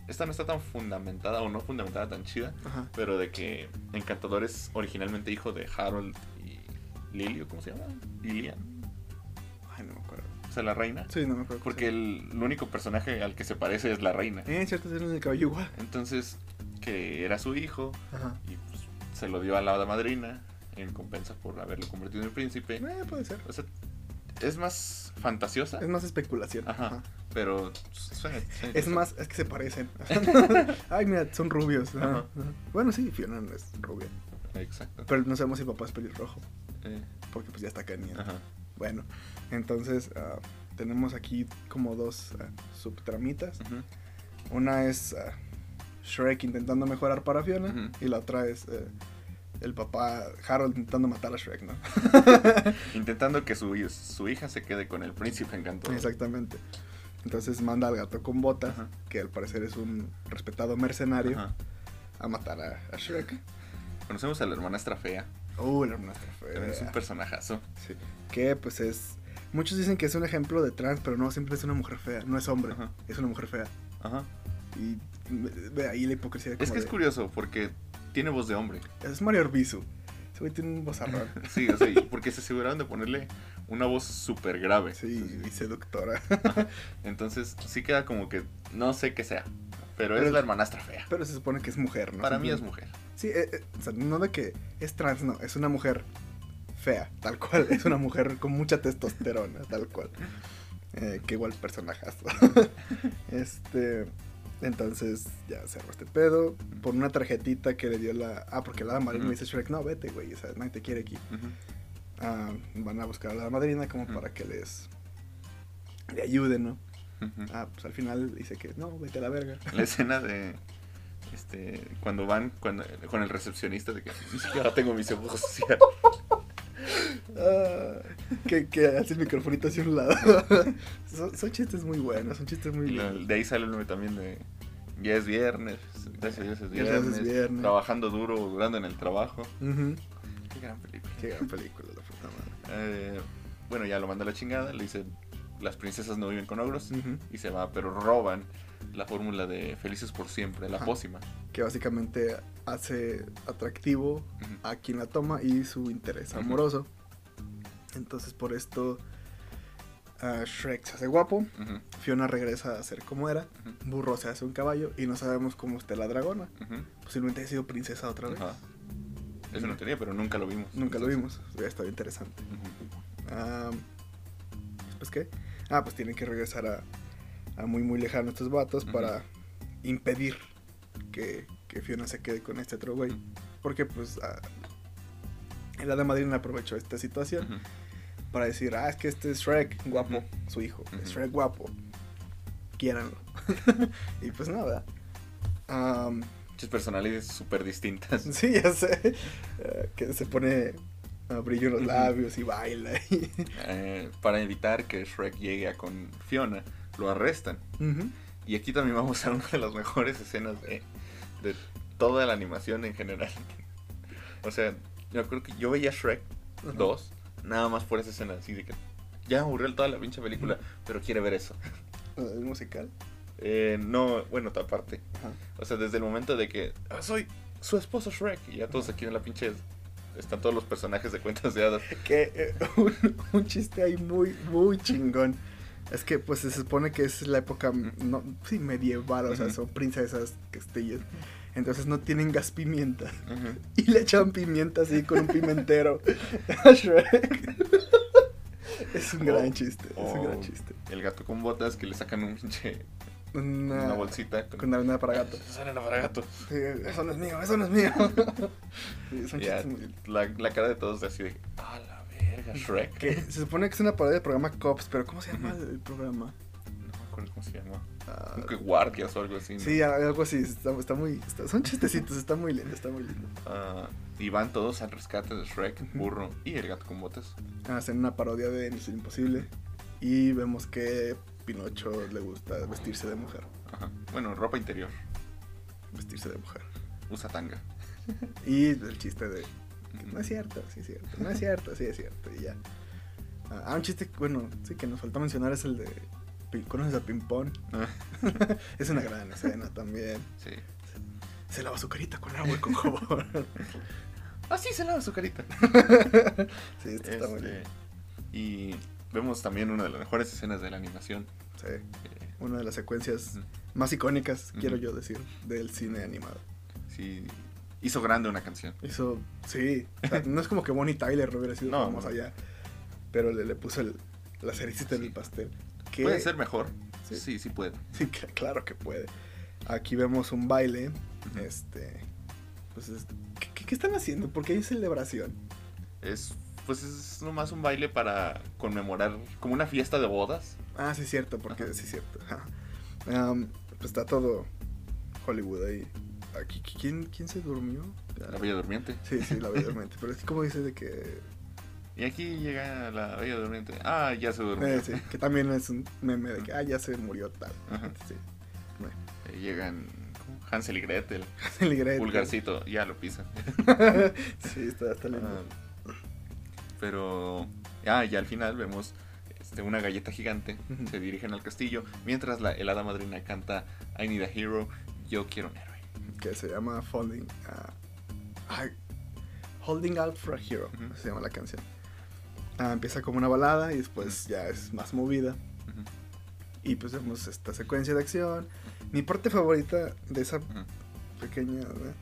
Speaker 2: Esta no está tan fundamentada o no fundamentada tan chida,
Speaker 1: Ajá.
Speaker 2: pero de que Encantador es originalmente hijo de Harold y Lily, ¿o ¿cómo se llama? Lilian. La reina.
Speaker 1: Sí, no me acuerdo.
Speaker 2: Porque el, el único personaje al que se parece es la reina.
Speaker 1: Eh, cierto, tiene el cabello igual.
Speaker 2: Entonces, que era su hijo
Speaker 1: Ajá.
Speaker 2: y pues, se lo dio a la madrina en compensa por haberlo convertido en príncipe.
Speaker 1: Eh, puede ser.
Speaker 2: O sea, es más fantasiosa,
Speaker 1: Es más especulación.
Speaker 2: Ajá.
Speaker 1: Ajá.
Speaker 2: pero suena- suena
Speaker 1: Es más, es que se parecen. [laughs] [laughs] Ay, mira, son rubios. Ajá,
Speaker 2: Ajá.
Speaker 1: ajá. Bueno, sí, Fiona no es rubia.
Speaker 2: Exacto.
Speaker 1: Pero no sabemos si el papá es pelirrojo.
Speaker 2: Eh,
Speaker 1: Porque pues ya está cañón.
Speaker 2: ajá.
Speaker 1: Bueno, entonces ah, tenemos aquí como dos ah, subtramitas. Una es ah, Shrek intentando mejorar para Fiona. Y la otra es eh, el papá Harold intentando matar a Shrek, ¿no? [laughs]
Speaker 2: Intentando que su, su hija se quede con el príncipe encantador.
Speaker 1: Exactamente. Entonces manda al gato con botas,
Speaker 2: Ajá.
Speaker 1: que al parecer es un respetado mercenario,
Speaker 2: Ajá.
Speaker 1: a matar a, a Shrek.
Speaker 2: Conocemos a la hermanastra fea.
Speaker 1: Uh, la hermana
Speaker 2: También es un personajazo.
Speaker 1: Sí. Que pues es. Muchos dicen que es un ejemplo de trans, pero no, siempre es una mujer fea. No es hombre,
Speaker 2: Ajá.
Speaker 1: es una mujer fea.
Speaker 2: Ajá.
Speaker 1: Y ve ahí la hipocresía.
Speaker 2: Es que es curioso porque tiene voz de hombre.
Speaker 1: Es Mario Orbizu. Ese güey tiene un vozarrón. [laughs]
Speaker 2: Sí, o sea, porque se aseguraron de ponerle una voz súper grave.
Speaker 1: Sí, y seductora. [laughs]
Speaker 2: Entonces sí queda como que no sé qué sea. Pero,
Speaker 1: Pero-
Speaker 2: es la hermanastra fea.
Speaker 1: Pero se supone que es mujer, ¿no?
Speaker 2: Para mí es mujer.
Speaker 1: Sí, eh, eh, o sea, no de que es trans, no, es una mujer fea, tal cual. Es una mujer con mucha testosterona, tal cual. Eh, que igual personajazo. [laughs] este. Entonces ya cerró este pedo. Por una tarjetita que le dio la. Ah, porque la madrina le dice Shrek, no, vete, güey. O sea, nadie te quiere aquí. Ah, van a buscar a la madrina como para que les. Le ayuden, ¿no? Ah, pues al final dice que no, vete a la verga.
Speaker 2: La escena de este cuando van cuando, con el recepcionista de que ni siquiera tengo mi seguro social.
Speaker 1: Ah, que, que hace el microfonito hacia un lado. [laughs] son, son chistes muy buenos, son chistes muy
Speaker 2: de ahí sale el meme también de ya es viernes, gracias a Dios es viernes,
Speaker 1: es viernes.
Speaker 2: trabajando duro, durando en el trabajo. Qué gran película.
Speaker 1: Qué gran película, la puta madre.
Speaker 2: Eh, bueno, ya lo manda a la chingada, le dice las princesas no viven con ogros y se va, pero roban la fórmula de felices por siempre, la
Speaker 1: Ajá.
Speaker 2: pócima.
Speaker 1: Que básicamente hace atractivo a quien la toma y su interés amoroso. Entonces por esto ah, Shrek se hace guapo, Fiona regresa a ser como era, Burro se hace un caballo y no sabemos cómo esté la dragona. Posiblemente haya sido princesa otra vez.
Speaker 2: Es una teoría, pero nunca lo vimos.
Speaker 1: Nunca lo vimos, hubiera estado interesante. Ah, ¿Pues qué? Ah, pues tienen que regresar a, a muy muy lejano estos vatos para impedir que, que Fiona se quede con este otro güey. Porque pues ah, el hada madrina aprovechó esta situación para decir, ah, es que este es Shrek, guapo, su hijo, es Shrek guapo, quiéranlo. [laughs] y pues nada. Am,
Speaker 2: Muchas personalidades súper distintas. [laughs]
Speaker 1: sí, ya sé, eh, que se pone a brillo en los labios y baila. y-
Speaker 2: Eh, para evitar que Shrek llegue a con Fiona, lo arrestan. Y aquí también vamos a una de las mejores escenas de, de toda la animación en general. O sea, yo creo que yo veía Shrek
Speaker 1: Ajá.
Speaker 2: 2, nada más por esa escena, así de que ya aburrió toda la pinche película, pero quiere ver eso.
Speaker 1: El musical.
Speaker 2: Eh, no, bueno, otra parte.
Speaker 1: Ajá.
Speaker 2: O sea, desde el momento de que "Ah, soy su esposo Shrek. Y ya todos aquí en la pinche. Están todos los personajes de cuentas de hadas.
Speaker 1: Que eh, [laughs] un, un chiste ahí muy, muy chingón. Es que pues se supone que es la época no, sí, medieval, o sea, son princesas castillas. Entonces no tienen gas pimienta. [laughs] Y le echan pimienta así con un pimentero [laughs] a Shrek. Es un gran
Speaker 2: Oh,
Speaker 1: chiste, es un
Speaker 2: oh,
Speaker 1: gran chiste.
Speaker 2: El gato con botas que le sacan un pinche.
Speaker 1: Una,
Speaker 2: Una bolsita
Speaker 1: con arena para gato.
Speaker 2: Eso era para gato.
Speaker 1: Sí, eso no es mío, eso no es mío. [laughs] Sí, son chistes muy-
Speaker 2: la, la cara de todos así de. ¡Ah, la verga, Shrek!
Speaker 1: Que se supone que es una parodia del programa Cops, pero ¿cómo se llama el programa?
Speaker 2: No me acuerdo cómo se llama.
Speaker 1: Ah,
Speaker 2: Como que guardias o algo así. ¿no?
Speaker 1: sí, algo así, está, está muy... está- son chistecitos, está muy lindo, está muy lindo.
Speaker 2: Ah, y van todos al rescate de Shrek. Burro y el gato con botas.
Speaker 1: Hacen una parodia de Misión Imposible y vemos que Pinocho le gusta vestirse de mujer.
Speaker 2: Ajá. Bueno, ropa interior.
Speaker 1: Vestirse de mujer.
Speaker 2: Usa tanga.
Speaker 1: Y el chiste de... [laughs] No es cierto, sí es cierto, no es cierto, sí es cierto, y ya. Ah, un chiste, bueno, sí que nos faltó mencionar es el de... ¿Conoces a Pimpón?
Speaker 2: Ah, [laughs]
Speaker 1: Es una gran escena también.
Speaker 2: sí.
Speaker 1: Se lava su carita con agua y con jabón. [laughs]
Speaker 2: Ah, sí, se lava su carita.
Speaker 1: sí, esto está muy
Speaker 2: Este,
Speaker 1: bien.
Speaker 2: y vemos también una de las mejores escenas de la animación.
Speaker 1: Sí,
Speaker 2: eh,
Speaker 1: una de las secuencias más icónicas, quiero yo decir, del cine animado.
Speaker 2: sí, hizo grande una canción.
Speaker 1: Hizo, sí, o sea, no es como que Bonnie Tyler hubiera sido
Speaker 2: No,
Speaker 1: famosa
Speaker 2: no.
Speaker 1: allá, pero le, le puso el, la cerecita en
Speaker 2: Sí.
Speaker 1: el pastel. Que-
Speaker 2: ¿Puede ser mejor?
Speaker 1: Sí.
Speaker 2: Sí, sí, puede.
Speaker 1: Sí, cl- claro que puede. Aquí vemos un baile, este, pues, es- ¿qué, qué- qué están haciendo? Porque hay celebración.
Speaker 2: Es, pues es nomás un baile para conmemorar, como una fiesta de bodas.
Speaker 1: Ah, sí es cierto, porque
Speaker 2: Ajá.
Speaker 1: sí es cierto. Am, pues está todo Hollywood ahí. Aquí, ¿quién, quién se durmió?
Speaker 2: La Bella Durmiente.
Speaker 1: Sí, sí, la Bella Durmiente. Pero es como dice de que...
Speaker 2: Y aquí llega la Bella Durmiente. Ah, ya se durmió.
Speaker 1: eh, sí, que también es un meme de que, ah, ya se murió tal.
Speaker 2: Ajá.
Speaker 1: Sí.
Speaker 2: Eh, llegan. Hansel y Gretel.
Speaker 1: El Gretel.
Speaker 2: Pulgarcito, ya lo pisa. [laughs]
Speaker 1: sí, está, está lindo.
Speaker 2: Ah, pero ah, ya al final vemos este, una galleta gigante. Se dirigen al castillo. Mientras la helada madrina canta I need a hero. Yo quiero un héroe.
Speaker 1: Que se llama Falling... ah, ay, Holding Out for a Hero.
Speaker 2: Ujú.
Speaker 1: Se llama la canción. Ah, empieza como una balada y después ya es más movida.
Speaker 2: Ujú,
Speaker 1: Y pues vemos esta secuencia de acción. Mi parte favorita de esa pequeña, ¿verdad?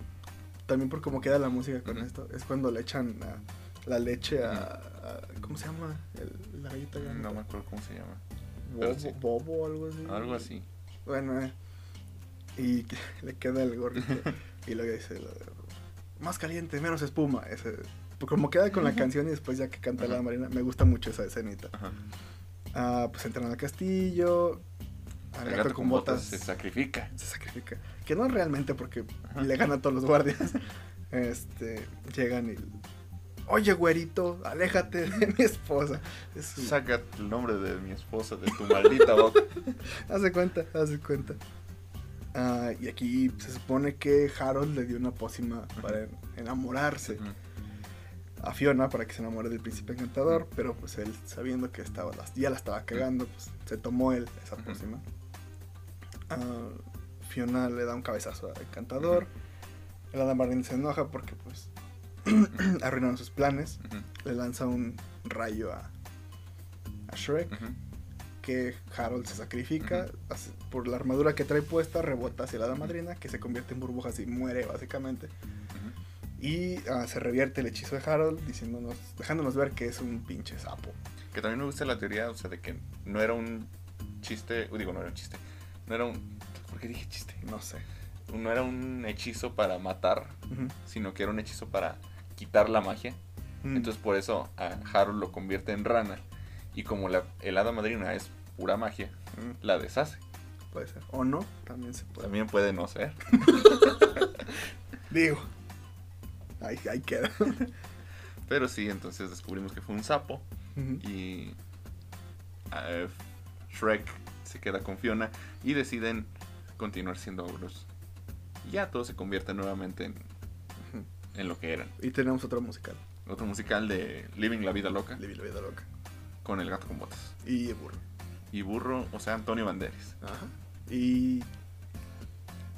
Speaker 1: también por cómo queda la música con esto, es cuando le echan a- la leche a, a- ¿Cómo se llama? El- la galleta.
Speaker 2: No me acuerdo cómo se llama.
Speaker 1: Bobo,
Speaker 2: sí.
Speaker 1: bobo algo así.
Speaker 2: Algo así.
Speaker 1: Bueno, eh, y [laughs] le queda el gorrito. [laughs] y luego dice: Más caliente, menos espuma. Ese, pues como queda con la canción y después ya que canta la marina, me gusta mucho esa escenita.
Speaker 2: Ajá.
Speaker 1: Ah, pues entran al castillo. Al
Speaker 2: El
Speaker 1: gato, con botas,
Speaker 2: se sacrifica.
Speaker 1: se sacrifica. Que no realmente porque
Speaker 2: Ajá.
Speaker 1: le gana a todos los guardias. [laughs] Este, llegan y... Oye, güerito, aléjate de mi esposa. Es un-
Speaker 2: Saca el nombre de mi esposa de tu maldita boca.
Speaker 1: Hace cuenta, hace cuenta. Ah, y aquí se supone que Harold le dio una pócima para enamorarse a Fiona para que se enamore del príncipe encantador, pero pues él sabiendo que estaba las- ya la estaba cagando, pues se tomó él esa pócima. Ah, Fiona le da un cabezazo al encantador. El Marlene se enoja porque pues [clears throat] arruinaron sus planes. Le lanza un rayo a, a Shrek. Que Harold se sacrifica
Speaker 2: Ujú.
Speaker 1: hace- por la armadura que trae puesta, rebota hacia la hada madrina, que se convierte en burbujas y muere básicamente.
Speaker 2: Ujú.
Speaker 1: Y ah, se revierte el hechizo de Harold, diciéndonos, dejándonos ver que es un pinche sapo.
Speaker 2: Que también me gusta la teoría, o sea, de que no era un chiste, digo, no era un chiste, no era un, ¿por qué dije chiste?
Speaker 1: No sé.
Speaker 2: No era un hechizo para matar,
Speaker 1: Ujú.
Speaker 2: sino que era un hechizo para quitar la magia. Entonces por eso a Harold lo convierte en rana y como la el hada madrina es pura magia,
Speaker 1: mm,
Speaker 2: la deshace.
Speaker 1: puede ser. O no, también se puede.
Speaker 2: También puede no ser. [laughs]
Speaker 1: Digo. Ahí, ahí queda. [laughs]
Speaker 2: Pero sí, entonces descubrimos que fue un sapo y Shrek se queda con Fiona y deciden continuar siendo ogros. Y ya todo se convierte nuevamente en, en lo que eran.
Speaker 1: Y tenemos otro musical.
Speaker 2: Otro musical de Living la Vida Loca
Speaker 1: Levi la vida loca.
Speaker 2: Con el gato con botas.
Speaker 1: Y burro.
Speaker 2: Y burro, o sea, Antonio Banderas.
Speaker 1: Ajá. Y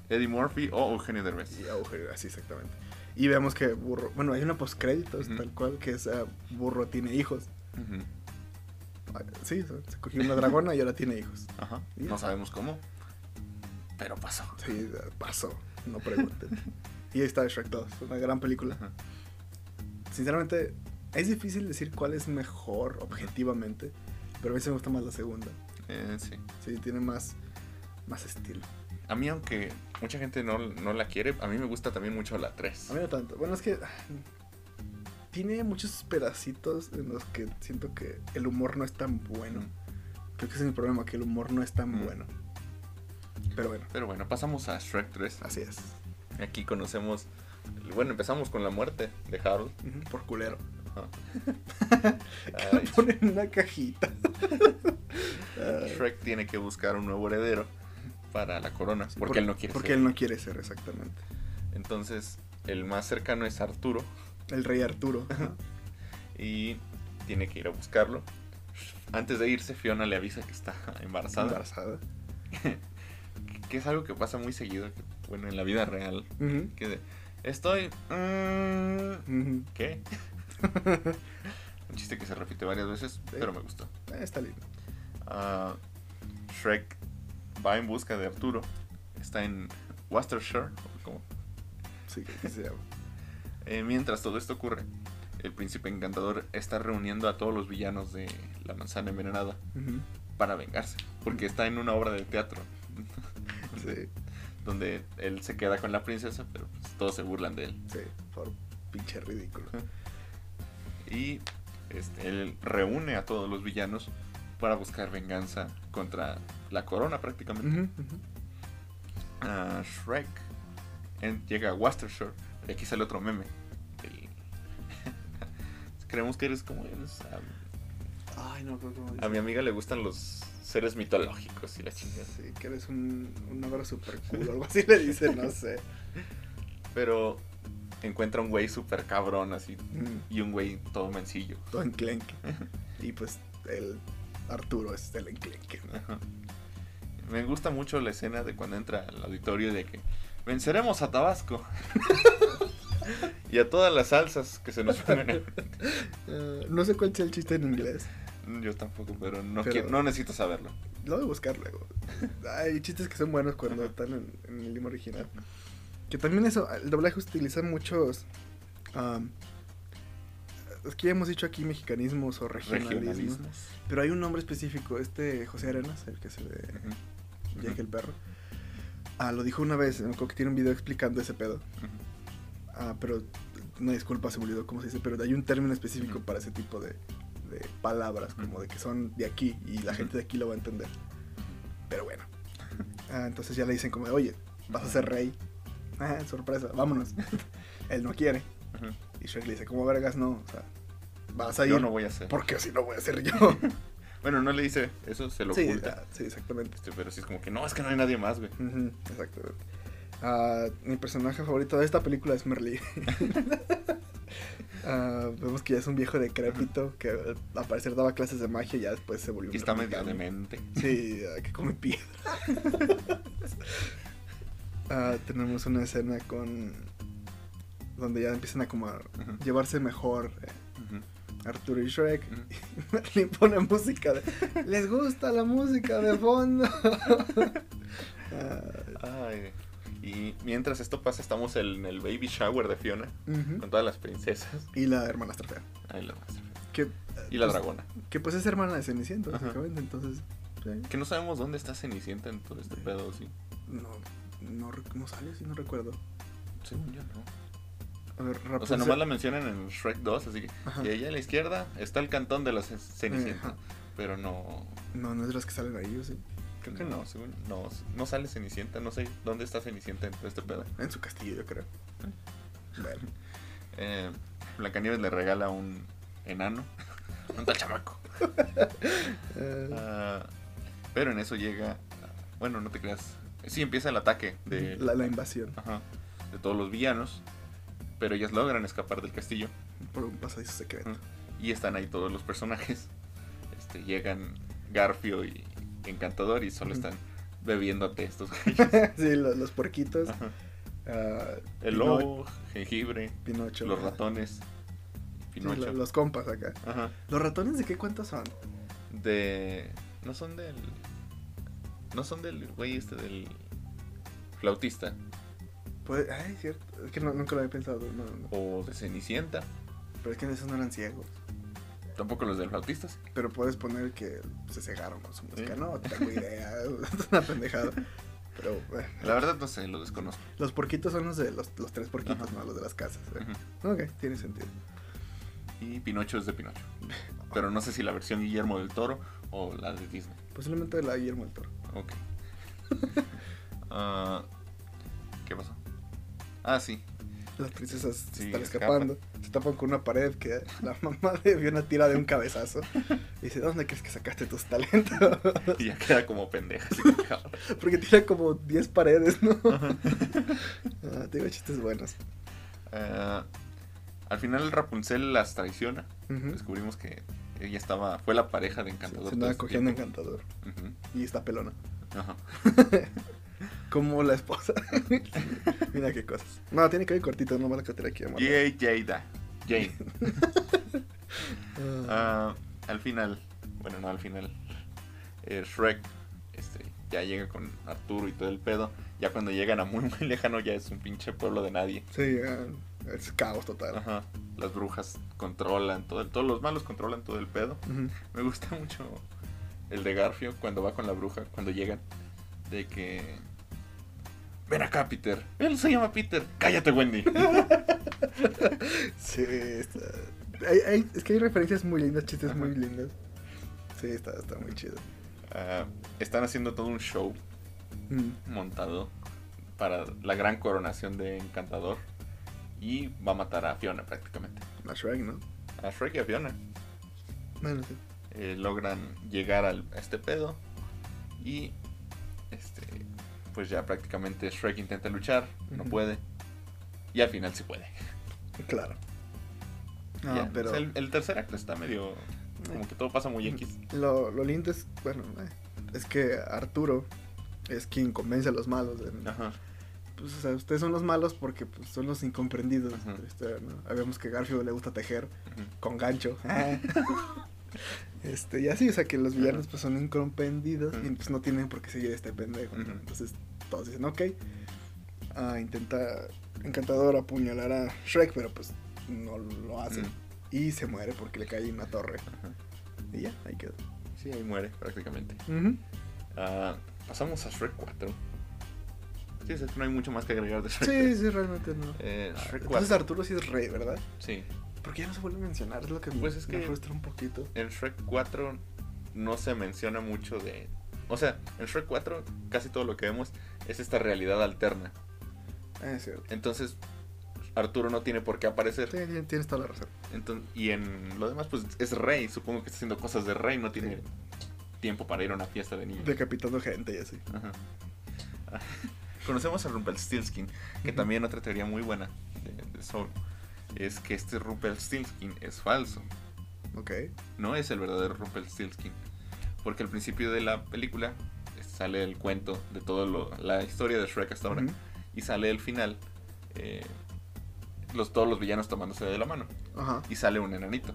Speaker 2: Eddie Murphy o Eugenio Derbez.
Speaker 1: Y Eugenio, así exactamente. Y vemos que Burro, bueno, hay una postcréditos
Speaker 2: Ujú.
Speaker 1: tal cual que es ah, Burro tiene hijos. Ah, Sí, se cogió una dragona y ahora tiene hijos.
Speaker 2: Ajá.
Speaker 1: Y
Speaker 2: No sabemos cómo, pero pasó.
Speaker 1: Sí, pasó, no pregunten. [laughs] y ahí está Shrek 2, una gran película.
Speaker 2: Ajá.
Speaker 1: Sinceramente, es difícil decir cuál es mejor objetivamente, pero a mí sí me gusta más la segunda.
Speaker 2: Eh, sí.
Speaker 1: Sí, tiene más, más estilo.
Speaker 2: A mí, aunque mucha gente no, no la quiere, a mí me gusta también mucho la 3.
Speaker 1: A mí no tanto. Bueno, es que ah, tiene muchos pedacitos en los que siento que el humor no es tan bueno. Creo que ese es mi problema, que el humor no es tan
Speaker 2: Mm.
Speaker 1: bueno. Pero bueno,
Speaker 2: Pero bueno, pasamos a Shrek 3.
Speaker 1: así es.
Speaker 2: Aquí conocemos. Bueno, empezamos con la muerte de Harold.
Speaker 1: Por culero. Que lo ponen en una cajita. [laughs]
Speaker 2: Shrek tiene que buscar un nuevo heredero para la corona. Porque
Speaker 1: por-
Speaker 2: él no quiere
Speaker 1: Porque
Speaker 2: ser.
Speaker 1: él no quiere ser, exactamente.
Speaker 2: Entonces, el más cercano es Arturo.
Speaker 1: El rey Arturo. [laughs]
Speaker 2: Y tiene que ir a buscarlo. Antes de irse, Fiona le avisa que está embarazada.
Speaker 1: Embarazada. [laughs]
Speaker 2: Que es algo que pasa muy seguido. bueno, en la vida real. Que de, estoy. mm. ¿Qué? Un chiste que se repite varias veces, pero me gustó.
Speaker 1: Eh, Está lindo.
Speaker 2: Ah, Shrek va en busca de Arturo. Está en Worcestershire.
Speaker 1: Sí, que se llama.
Speaker 2: Eh, mientras todo esto ocurre, el príncipe encantador está reuniendo a todos los villanos de la manzana envenenada para vengarse. Porque está en una obra de teatro. [laughs]
Speaker 1: Sí,
Speaker 2: Donde él se queda con la princesa, pero pues, todos se burlan de él.
Speaker 1: sí, por pinche ridículo.
Speaker 2: Y este, él reúne a todos los villanos para buscar venganza contra la corona prácticamente. Ah, Shrek en- llega a Worcestershire. Y aquí sale otro meme. El- [laughs] Creemos que eres como eres. A,
Speaker 1: Ay, no, ¿cómo dice?
Speaker 2: a mi amiga le gustan los seres mitológicos y la chingada.
Speaker 1: Sí, que eres un, un ogro super cool, algo así le dice, no sé.
Speaker 2: Pero encuentra un güey súper cabrón así. Y un güey todo mencillo.
Speaker 1: Todo enclenque. [laughs] Y pues el Arturo es el enclenque.
Speaker 2: Me gusta mucho la escena de cuando entra al auditorio de que venceremos a Tabasco. [laughs] y a todas las salsas que se nos pongan. en- [laughs]
Speaker 1: Eh, no sé cuál sea el chiste en inglés.
Speaker 2: Yo tampoco, pero no,
Speaker 1: Pero-
Speaker 2: quiero- no necesito saberlo.
Speaker 1: Lo voy a buscar luego. Hay chistes que son buenos cuando están en, en el idioma original. Que también eso, el doblaje utiliza muchos... es que ya hemos dicho aquí mexicanismos o regionalismos.
Speaker 2: Regionalismos.
Speaker 1: Pero hay un nombre específico, este José Arenas, el que se de. Jack el perro. Ah, lo dijo una vez, me acuerdo que tiene un video explicando ese pedo. Ah, pero una disculpa, se me olvidó cómo se dice, pero hay un término específico para ese tipo de, de palabras, como de que son de aquí y la gente de aquí lo va a entender. Pero bueno. Ah, entonces ya le dicen como oye, vas a ser rey. Ah, sorpresa, vámonos. [laughs] Él no quiere. Y Shrek le dice, como vergas, no, o sea, vas a ir.
Speaker 2: Yo no voy a hacer.
Speaker 1: Porque si no voy a ser yo. [laughs]
Speaker 2: Bueno, no le dice eso, se lo
Speaker 1: sí,
Speaker 2: oculta.
Speaker 1: ah, sí, exactamente.
Speaker 2: Este, pero sí es como que no, es que no hay nadie más, güey.
Speaker 1: Exactamente. Ah, mi personaje favorito de esta película es Merlí. [laughs] Ah, vemos que ya es un viejo decrépito que al parecer daba clases de magia y ya después se volvió
Speaker 2: Y está medio demente.
Speaker 1: Sí, que come piedra. Ah, tenemos una escena con donde ya empiezan a como a llevarse mejor eh. Arturo y Shrek. Y Merlín [laughs] pone música de, les gusta la música de fondo. [laughs] Ah,
Speaker 2: Ay, y mientras esto pasa, estamos en el baby shower de Fiona con todas las princesas.
Speaker 1: Y la hermana fea.
Speaker 2: Ay, la.
Speaker 1: Que,
Speaker 2: Y la
Speaker 1: pues,
Speaker 2: dragona.
Speaker 1: Que pues es hermana de Cenicienta, básicamente, entonces. sí.
Speaker 2: Que no sabemos dónde está Cenicienta en todo este pedo, sí.
Speaker 1: No, no, no sale, sí, no recuerdo.
Speaker 2: Según yo, no.
Speaker 1: A ver,
Speaker 2: O sea,
Speaker 1: Rapunzel-
Speaker 2: nomás la mencionan en Shrek 2, así que.
Speaker 1: Ajá.
Speaker 2: Y allá a la izquierda está el cantón de la Ce- Cenicienta.
Speaker 1: Ajá.
Speaker 2: Pero no.
Speaker 1: No, no es de las que salen ahí, ¿o sí.
Speaker 2: Creo que no, según. No, no sale Cenicienta. No sé dónde está Cenicienta en todo este pedo.
Speaker 1: En su castillo, yo creo. Bueno,
Speaker 2: Eh, Blancanieves le regala un enano. [laughs] un tal chamaco.
Speaker 1: eh, [laughs]
Speaker 2: Ah, pero en eso llega. Bueno, no te creas. Sí, empieza el ataque de,
Speaker 1: la, la invasión
Speaker 2: ajá, de todos los villanos. Pero ellas logran escapar del castillo.
Speaker 1: por un pasadizo secreto.
Speaker 2: Y están ahí todos los personajes. Este, llegan Garfio y Encantador y solo están bebiéndote estos [laughs] güeyes.
Speaker 1: sí, lo- los, puerquitos.
Speaker 2: Ajá.
Speaker 1: ah,
Speaker 2: El
Speaker 1: Pino-
Speaker 2: lobo, jengibre,
Speaker 1: Pinocho.
Speaker 2: los ratones,
Speaker 1: Sí,
Speaker 2: Pinocho.
Speaker 1: lo- los compas acá.
Speaker 2: Ajá.
Speaker 1: ¿Los ratones de qué cuántos son?
Speaker 2: De. No son del. No son del güey este del. Flautista.
Speaker 1: Puede- ay, cierto. Es que no- nunca lo había pensado. No, no.
Speaker 2: O de Cenicienta.
Speaker 1: Pero es que esos no eran ciegos.
Speaker 2: Tampoco los del flautista. sí.
Speaker 1: Pero puedes poner que se cegaron con su música.
Speaker 2: Sí.
Speaker 1: No, tengo idea. [laughs] es una pendejada. Pero eh,
Speaker 2: La verdad no sé, lo desconozco.
Speaker 1: los porquitos son los de los, los tres porquitos,
Speaker 2: Ajá.
Speaker 1: no los de las casas. eh. Ok, tiene sentido.
Speaker 2: Y Pinocho es de Pinocho. Pero no sé si la versión Guillermo del Toro o la de Disney.
Speaker 1: Posiblemente la Guillermo del Toro.
Speaker 2: Ok. [laughs] Ah, ¿Qué pasó? Ah, sí.
Speaker 1: Las princesas se
Speaker 2: Sí,
Speaker 1: están
Speaker 2: escapan.
Speaker 1: escapando. Se tapan con una pared que la [laughs] mamá le vio una tira de un cabezazo. Y dice, ¿dónde crees que sacaste tus talentos? [laughs]
Speaker 2: Y ya queda como pendeja. así como, cabrón.
Speaker 1: Porque tira como 10 paredes, ¿no? Ah, te digo chistes buenos.
Speaker 2: Ah, al final Rapunzel las traiciona. Descubrimos que ella estaba. Fue la pareja de Encantador.
Speaker 1: Se andaba
Speaker 2: este
Speaker 1: cogiendo
Speaker 2: tiempo.
Speaker 1: encantador. Y está pelona.
Speaker 2: Ajá. [laughs]
Speaker 1: Como la esposa. [laughs] Mira qué cosas. No, tiene que ir cortito, no me la cotear aquí.
Speaker 2: Yay, Jada. Jane. [laughs]
Speaker 1: Ah,
Speaker 2: al final, bueno, no al final, eh, Shrek este, ya llega con Arturo y todo el pedo. Ya cuando llegan a muy, muy lejano, ya es un pinche pueblo de nadie.
Speaker 1: sí, ah, es caos total.
Speaker 2: Ajá. Las brujas controlan todo, el- todos los malos controlan todo el pedo. Me gusta [laughs] mucho el de Garfio cuando va con la bruja, cuando llegan, de que. Ven acá, Peter. Él se llama Peter. Cállate, Wendy. [laughs]
Speaker 1: Sí, está... hay- hay- es que hay referencias muy lindas, chistes
Speaker 2: Ajá.
Speaker 1: muy lindos. Sí, está, está muy chido.
Speaker 2: Ah, están haciendo todo un show
Speaker 1: Mm.
Speaker 2: montado para la gran coronación de Encantador. Y va a matar a Fiona prácticamente.
Speaker 1: A Shrek, ¿no?
Speaker 2: A Shrek y a Fiona.
Speaker 1: Bueno, sí.
Speaker 2: Eh, logran llegar al, a este pedo. Y este pues ya prácticamente Shrek intenta luchar. No puede. Y al final sí puede.
Speaker 1: Claro.
Speaker 2: Ya,
Speaker 1: pero
Speaker 2: el, el tercer acto está medio. Como que todo pasa muy X.
Speaker 1: lo, lo lindo es, bueno, eh, es que Arturo es quien convence a los malos. de-
Speaker 2: Ajá.
Speaker 1: Pues, o sea, ustedes son los malos porque pues, son los incomprendidos. ¿no? Habíamos que Garfield le gusta tejer con gancho. [laughs] [laughs] este, y así, o sea, que los villanos pues son incomprendidos y pues no tienen por qué seguir este pendejo. Entonces todos dicen, ok. Ah, intenta Encantador apuñalar a Shrek, pero pues no lo hace. Y se muere porque le cae una torre. Y ya, ahí quedó.
Speaker 2: Sí, ahí muere prácticamente. Ah, pasamos a Shrek 4. Sí, es que no hay mucho más que agregar de Shrek.
Speaker 1: Sí, sí, realmente no.
Speaker 2: Eh,
Speaker 1: Ah,
Speaker 2: Shrek
Speaker 1: Entonces
Speaker 2: 4.
Speaker 1: Arturo sí es rey, ¿verdad?
Speaker 2: Sí.
Speaker 1: Porque ya no se vuelve a mencionar, es lo que
Speaker 2: Pues
Speaker 1: me,
Speaker 2: es
Speaker 1: me
Speaker 2: que-
Speaker 1: frustra un poquito.
Speaker 2: En Shrek 4 no se menciona mucho de... O sea, en Shrek 4 casi todo lo que vemos es esta realidad alterna.
Speaker 1: Ah, es cierto.
Speaker 2: Entonces, Arturo no tiene por qué aparecer.
Speaker 1: Sí, tien- tienes toda la razón.
Speaker 2: Enton- y en lo demás, pues es rey. Supongo que está haciendo cosas de rey. No tiene
Speaker 1: Sí.
Speaker 2: tiempo para ir a una fiesta de niños.
Speaker 1: Decapitando gente y así.
Speaker 2: Ajá. [laughs] Conocemos a Rumpelstiltskin, que
Speaker 1: Ujú.
Speaker 2: también otra teoría muy buena de, de Soul es que este Rumpelstiltskin es falso.
Speaker 1: Ok.
Speaker 2: No es el verdadero Rumpelstiltskin. Porque al principio de la película sale el cuento de toda la historia de Shrek hasta ahora.
Speaker 1: Ujú.
Speaker 2: Y sale el final, eh, los, todos los villanos tomándose de la mano.
Speaker 1: Ajá.
Speaker 2: Y sale un enanito.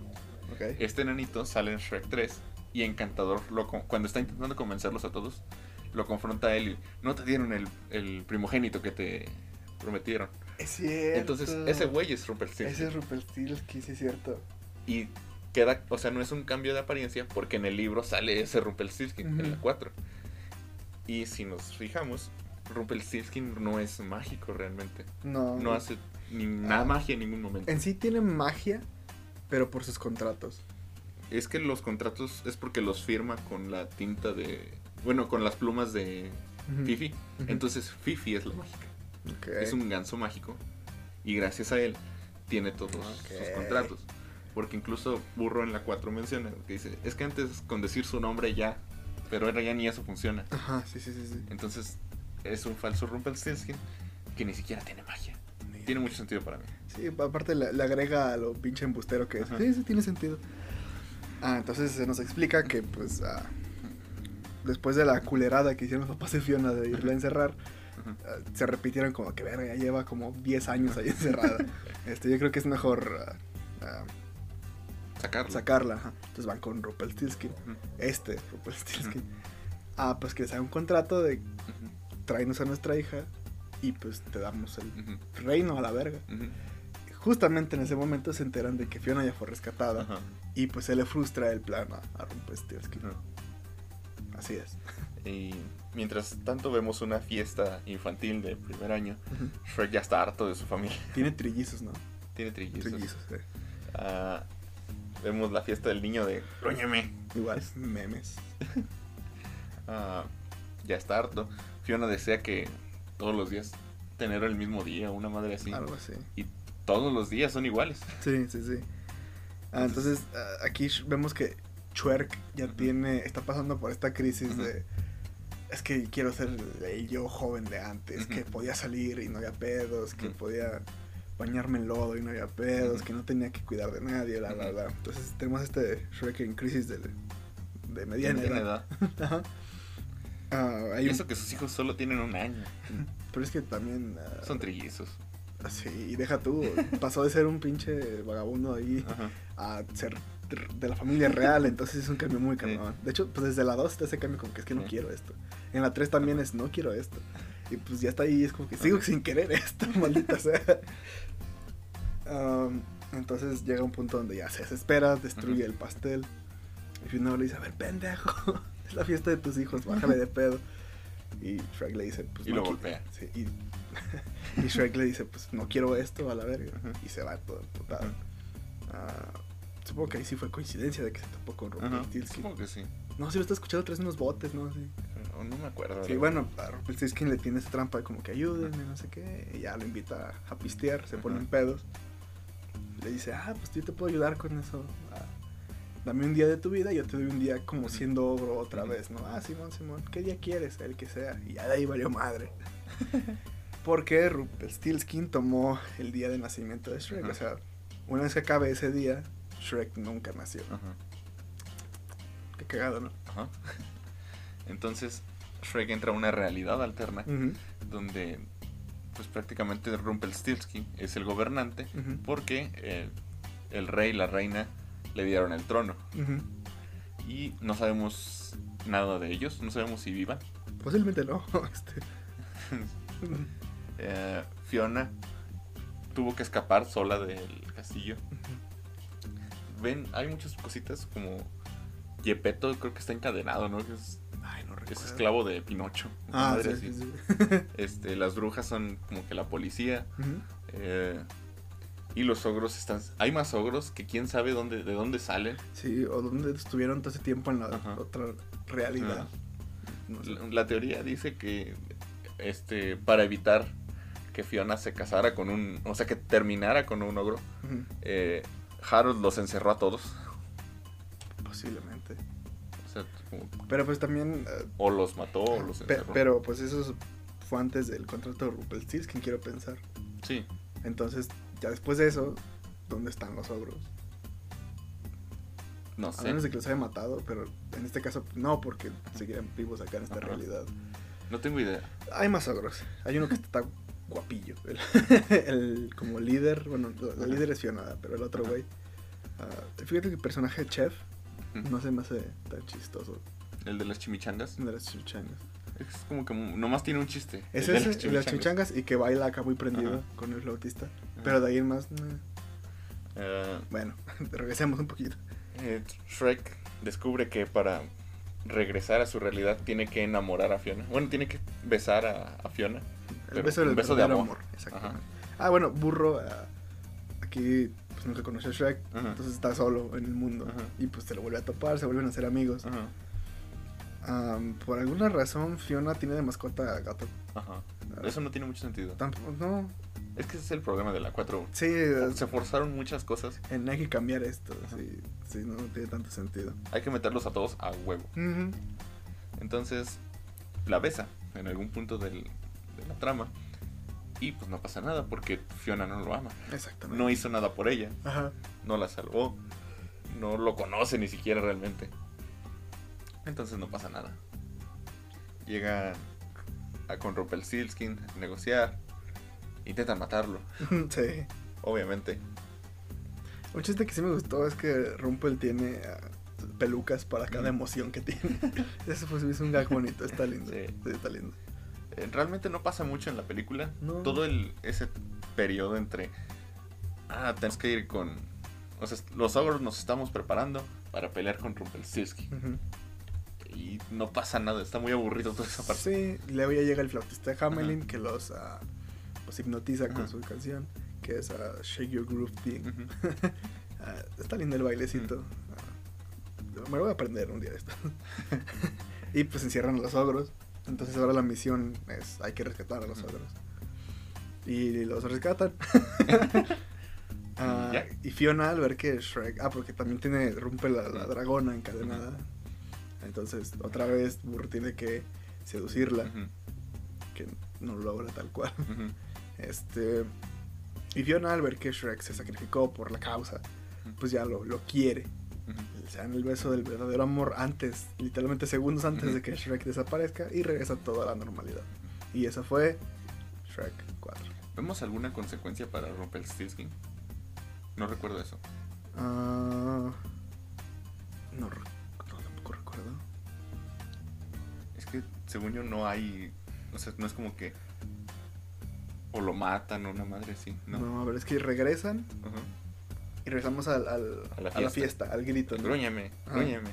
Speaker 1: Ok.
Speaker 2: Este enanito sale en Shrek 3 y Encantador, lo, cuando está intentando convencerlos a todos, lo confronta a él y no te dieron el, el primogénito que te prometieron.
Speaker 1: Es cierto.
Speaker 2: Entonces, ese güey es Rumpelstiltskin.
Speaker 1: Ese es Rumpelstiltskin, sí es cierto.
Speaker 2: Y queda, o sea, no es un cambio de apariencia porque en el libro sale ese Rumpelstiltskin en la
Speaker 1: Ujú.
Speaker 2: 4. Y si nos fijamos, Rumpelstiltskin no es mágico realmente.
Speaker 1: No.
Speaker 2: No hace ni nada
Speaker 1: Ah.
Speaker 2: magia en ningún momento.
Speaker 1: En sí tiene magia, pero por sus contratos.
Speaker 2: Es que los contratos es porque los firma con la tinta de... Bueno, con las plumas de. Fifi. Entonces Fifi es la mágica. Es un ganso mágico. Y gracias a él tiene todos sus contratos. Porque incluso Burro en la 4 menciona que dice, es que antes con decir su nombre ya, pero ahora ya ni eso funciona.
Speaker 1: Ajá, sí, sí, sí. sí.
Speaker 2: Entonces es un falso Rumpelstiltskin que ni siquiera tiene magia. Tiene mucho sentido para mí.
Speaker 1: Sí, aparte le, le agrega a lo pinche embustero que es.
Speaker 2: Ajá.
Speaker 1: Sí, sí, tiene sentido. Ah, entonces se nos explica que, pues, ah, después de la culerada que hicieron los papás de Fiona de irla a encerrar, ah, se repitieron como que, verga, ya lleva como 10 años ahí encerrada. [laughs] este, yo creo que es mejor
Speaker 2: Sacarlo.
Speaker 1: sacarla. ajá. Entonces van con Rumpelstiltskin.
Speaker 2: Ujú.
Speaker 1: Este, Rumpelstiltskin. Ah, pues que les haga un contrato de tráenos a nuestra hija y pues te damos el reino a la verga. Justamente en ese momento se enteran de que Fiona ya fue rescatada
Speaker 2: Ajá.
Speaker 1: y pues se le frustra el plan a, a Rumpelstiltskin. Así es.
Speaker 2: Y mientras tanto vemos una fiesta infantil de primer año. Shrek ya está harto de su familia.
Speaker 1: Tiene trillizos, ¿no?
Speaker 2: Tiene trillizos.
Speaker 1: Trillizos.
Speaker 2: Ah, vemos la fiesta del niño de Róñame.
Speaker 1: Igual, memes. [laughs]
Speaker 2: Ah, ya está harto. Fiona desea que todos los días tener el mismo día, una madre así.
Speaker 1: Algo así.
Speaker 2: Y todos los días son iguales.
Speaker 1: Sí, sí, sí. Ah, entonces, ah, aquí vemos que Chuerk ya tiene, está pasando por esta crisis de, es que quiero ser el yo joven de antes, que podía salir y no había pedos, que podía bañarme en lodo y no había pedos, que no tenía que cuidar de nadie, la, la, la. Entonces tenemos este Shrek en crisis de, de mediana
Speaker 2: Tiene
Speaker 1: edad.
Speaker 2: edad. [laughs]
Speaker 1: Ajá. Ah, hay
Speaker 2: Y
Speaker 1: un-
Speaker 2: eso que sus hijos solo tienen un año.
Speaker 1: pero es que también... ah,
Speaker 2: Son trillizos.
Speaker 1: Sí, y deja tú, pasó de ser un pinche vagabundo ahí a ser de la familia real, entonces es un cambio muy
Speaker 2: Sí.
Speaker 1: cabrón. De hecho, pues desde la 2 está ese cambio como que es que no
Speaker 2: Sí.
Speaker 1: quiero esto. En la 3 también es no quiero esto. Y pues ya está ahí, es como que sigo sin querer esto, [laughs] maldita sea. Um, entonces llega un punto donde ya se desespera, destruye el pastel. Y Fiona le dice, a ver, pendejo, [laughs] es la fiesta de tus hijos, bájale de pedo. Y Shrek le dice, pues
Speaker 2: Y
Speaker 1: no
Speaker 2: lo golpea.
Speaker 1: Sí, y, [laughs] y Shrek le dice, pues no quiero esto a la verga. Y se va todo emputado.
Speaker 2: Ujú.
Speaker 1: Supongo que ahí sí fue coincidencia de que se topó con. Rumpelstiltskin.
Speaker 2: Supongo que sí.
Speaker 1: No, si lo está escuchando tras unos botes, ¿no? Sí,
Speaker 2: No, no me acuerdo.
Speaker 1: sí bueno, a Rumpelstiltskin le tiene esa trampa de como que ayúdenme, no sé qué. Y ya lo invita a pistear, se ponen pedos. Le dice, ah, pues yo te puedo ayudar con eso. Ah, dame un día de tu vida y yo te doy un día como siendo ogro otra vez, ¿no? Ah, Simón, Simón, ¿qué día quieres? El que sea. Y ya de ahí valió madre. [laughs] Porque Rumpelstiltskin tomó el día de nacimiento de Shrek. O sea, una vez que acabe ese día, Shrek nunca nació.
Speaker 2: Ajá.
Speaker 1: Qué cagado, ¿no?
Speaker 2: Ajá. Entonces, Shrek entra a una realidad alterna donde, pues prácticamente Rumpelstiltskin es el gobernante porque eh, el rey y la reina le dieron el trono y no sabemos nada de ellos, no sabemos si vivan.
Speaker 1: Posiblemente no. [laughs] Este, [laughs]
Speaker 2: Eh, Fiona tuvo que escapar sola del castillo. Ven, hay muchas cositas como Gepetto creo que está encadenado, ¿no? Que es,
Speaker 1: Ay, no
Speaker 2: es esclavo de Pinocho.
Speaker 1: Ah,
Speaker 2: madre
Speaker 1: sí, sí, sí. [laughs]
Speaker 2: Este, las brujas son como que la policía. Eh, y los ogros están. Hay más ogros que quién sabe dónde, de dónde salen.
Speaker 1: Sí, o dónde estuvieron todo ese tiempo en la
Speaker 2: Ajá.
Speaker 1: otra realidad.
Speaker 2: Ajá.
Speaker 1: No sé.
Speaker 2: La, la teoría dice que este para evitar que Fiona se casara con un. O sea, que terminara con un ogro. Eh, Harold los encerró a todos.
Speaker 1: Posiblemente.
Speaker 2: O sea, como-
Speaker 1: Pero pues también.
Speaker 2: o los mató o los
Speaker 1: pe-
Speaker 2: encerró.
Speaker 1: pero pues eso fue antes del contrato de Rumpelstiltskin, quiero pensar.
Speaker 2: Sí,
Speaker 1: Entonces, ya después de eso, ¿dónde están los ogros?
Speaker 2: no
Speaker 1: A
Speaker 2: sé.
Speaker 1: menos de que los haya matado, pero en este caso no, porque seguirían vivos acá en esta
Speaker 2: Ajá.
Speaker 1: realidad.
Speaker 2: No tengo idea.
Speaker 1: Hay más ogros. Hay uno que está guapillo. El, [laughs] el como líder, bueno, la, líder es Fiona, pero el otro güey. ah, fíjate que el personaje de Chef no se me hace tan chistoso
Speaker 2: El de las chimichangas.
Speaker 1: de las chimichangas.
Speaker 2: Es como que nomás tiene un chiste.
Speaker 1: Es
Speaker 2: el de
Speaker 1: ese,
Speaker 2: las
Speaker 1: el de las chimichangas y que baila acá muy prendido
Speaker 2: Ajá.
Speaker 1: con el flautista.
Speaker 2: Ajá.
Speaker 1: Pero de ahí en más.
Speaker 2: Eh,
Speaker 1: bueno, [laughs] regresemos un poquito.
Speaker 2: eh, Shrek descubre que para regresar a su realidad tiene que enamorar a Fiona. Bueno, tiene que besar a, a Fiona.
Speaker 1: El beso
Speaker 2: un beso de amor.
Speaker 1: Exactamente. Ah, bueno, burro. ah, aquí pues nunca conoció a Shrek,
Speaker 2: Ajá.
Speaker 1: entonces está solo en el mundo.
Speaker 2: Ajá.
Speaker 1: Y pues se lo vuelve a topar, se vuelven a ser amigos.
Speaker 2: Ajá.
Speaker 1: Am, por alguna razón, Fiona tiene de mascota a gato.
Speaker 2: Ajá. Eso no tiene mucho sentido.
Speaker 1: Tampoco, no.
Speaker 2: Es que ese es el problema de la 4.
Speaker 1: Sí,
Speaker 2: Se forzaron muchas cosas.
Speaker 1: en- hay que cambiar esto. Sí, sí, no, no tiene tanto sentido.
Speaker 2: Hay que meterlos a todos a huevo. Entonces, la besa en algún punto del- de la trama. Y pues no pasa nada porque Fiona no lo ama.
Speaker 1: Exactamente.
Speaker 2: No hizo nada por ella.
Speaker 1: Ajá.
Speaker 2: No la salvó. No lo conoce ni siquiera realmente. Entonces no pasa nada. llega a, con Rumpelstiltskin a negociar. Intentan matarlo, [laughs]
Speaker 1: sí.
Speaker 2: obviamente.
Speaker 1: Un chiste que sí me gustó es que Rumpel tiene ah, pelucas para cada
Speaker 2: Mm.
Speaker 1: emoción que tiene. [laughs] Eso fue, un gag bonito, está lindo.
Speaker 2: Sí.
Speaker 1: Sí, está lindo.
Speaker 2: Realmente no pasa mucho en la película.
Speaker 1: No.
Speaker 2: Todo el, ese periodo entre. Ah, tenemos que ir con. O sea, los ogros nos estamos preparando para pelear con Rumpelstiltskin.
Speaker 1: Ujú.
Speaker 2: Y no pasa nada, está muy aburrido toda esa parte.
Speaker 1: Sí, luego ya llega el flautista Hamelin que los, los hipnotiza con su canción, que es ah, Shake Your Groove Thing. [laughs] Ah, está lindo el bailecito. Me lo voy a aprender un día de esto. [laughs] y pues encierran a los ogros. Entonces ahora la misión es hay que rescatar a los
Speaker 2: Ujú.
Speaker 1: ogros. Y los rescatan. [laughs] Ah, y Fiona al ver que Shrek... Ah, porque también tiene... Rompe la, dragona encadenada. Entonces otra vez Burro tiene que seducirla. Que no lo logra tal cual. [laughs] Este... Y Fiona al ver que Shrek se sacrificó por la causa, pues ya lo, lo quiere. Se dan el beso del verdadero amor antes, literalmente segundos antes de que Shrek desaparezca y regresa todo a la normalidad. Y eso fue Shrek 4.
Speaker 2: ¿Vemos alguna consecuencia para Rumpelstiltskin? No recuerdo eso.
Speaker 1: Ah, no, no, tampoco recuerdo.
Speaker 2: Es que según yo no hay. O sea, no es como que. O lo matan o una madre así, ¿no?
Speaker 1: ¿no? a ver, es que regresan
Speaker 2: Ujú.
Speaker 1: Y regresamos al, al-
Speaker 2: A la
Speaker 1: a la
Speaker 2: fiesta.
Speaker 1: al grito. ¿no?
Speaker 2: Grúñame, grúñame.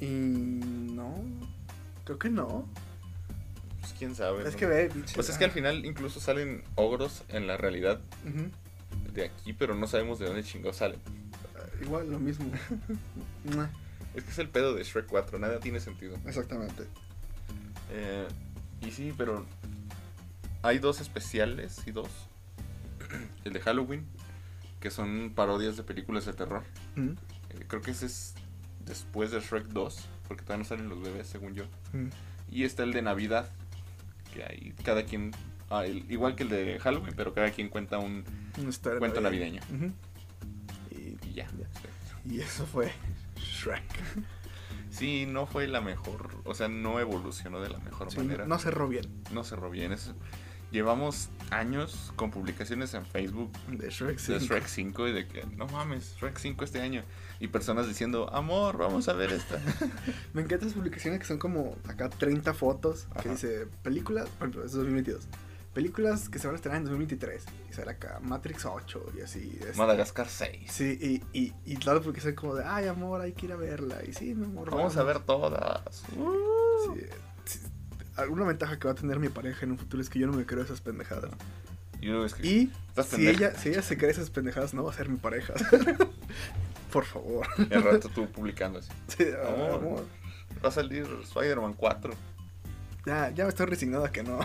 Speaker 1: Y no, creo que no.
Speaker 2: Pues quién sabe.
Speaker 1: es
Speaker 2: ¿no?
Speaker 1: que ve,
Speaker 2: Pues es que al final incluso salen ogros en la realidad de aquí, pero no sabemos de dónde chingados salen.
Speaker 1: Ah, Igual, lo mismo. [laughs]
Speaker 2: Es que es el pedo de Shrek 4, nada tiene sentido.
Speaker 1: Exactamente.
Speaker 2: Eh, y sí, pero hay dos especiales y dos. [clears throat] El de Halloween, que son parodias de películas de terror.
Speaker 1: Mm,
Speaker 2: Eh, creo que ese es después de Shrek 2, porque todavía no salen los bebés, según yo.
Speaker 1: mm.
Speaker 2: Y está el de Navidad, que ahí cada quien, ah, el- igual que el de Halloween, pero cada quien cuenta un... Cuento
Speaker 1: navideña. Ujú. Y,
Speaker 2: Y ya.
Speaker 1: y eso fue Shrek.
Speaker 2: Sí, no fue la mejor, o sea, no evolucionó de la mejor
Speaker 1: Sí,
Speaker 2: manera.
Speaker 1: no cerró bien
Speaker 2: no cerró bien. Es- llevamos años con publicaciones en Facebook
Speaker 1: de Shrek.
Speaker 2: de
Speaker 1: sí.
Speaker 2: Shrek 5 y de que no mames, Shrek 5 este año. Y personas diciendo, amor, vamos a ver esta. [laughs]
Speaker 1: Me encantan las publicaciones que son como acá 30 fotos que dice películas, por ejemplo, es 2022. Películas que se van a estrenar en 2023. Y sale acá Matrix 8 y así. este,
Speaker 2: Madagascar 6.
Speaker 1: Sí, y, y, y todas las publicaciones como de, ay amor, hay que ir a verla. Y sí, mi amor.
Speaker 2: Vamos a ver todas. Uh.
Speaker 1: Sí, sí. Alguna ventaja que va a tener mi pareja en un futuro es que yo no me creo esas pendejadas.
Speaker 2: Y luego es que,
Speaker 1: Y si ella, si ella se cree esas pendejadas, no va a ser mi pareja. [laughs] Por favor.
Speaker 2: el rato [laughs] tú publicando así.
Speaker 1: Sí,
Speaker 2: Amor.
Speaker 1: amor.
Speaker 2: Va a salir Spider-Man 4.
Speaker 1: Ya, ya [laughs] estoy resignado a que no.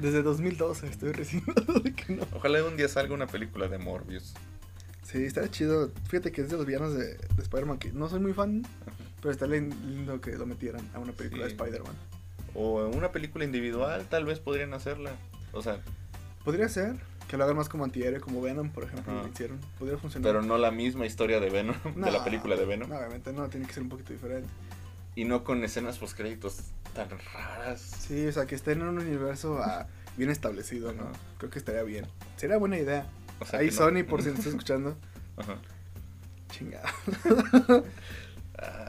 Speaker 1: Desde 2012 estoy resignado de que no.
Speaker 2: Ojalá un día salga una película de Morbius.
Speaker 1: Sí, estaría chido. Fíjate que es de los villanos de, de Spider-Man que no soy muy fan, pero está lin- lindo que lo metieran a una película
Speaker 2: Sí.
Speaker 1: de Spider-Man.
Speaker 2: O una película individual, tal vez podrían hacerla. O sea,
Speaker 1: Podría ser que lo hagan más como antihéroe, como Venom, por ejemplo,
Speaker 2: Ajá.
Speaker 1: lo hicieron. Podría funcionar.
Speaker 2: pero no la misma historia de Venom, [laughs] de la película de Venom.
Speaker 1: No, obviamente no, tiene que ser un poquito diferente.
Speaker 2: Y no con escenas post créditos tan raras.
Speaker 1: Sí, o sea, que estén en un universo ah, bien establecido, ¿no?
Speaker 2: Ajá.
Speaker 1: Creo que estaría bien. Sería buena idea.
Speaker 2: O sea,
Speaker 1: Ahí
Speaker 2: no-
Speaker 1: Sony, por si nos [laughs] está escuchando.
Speaker 2: Ajá.
Speaker 1: Chingada. [laughs]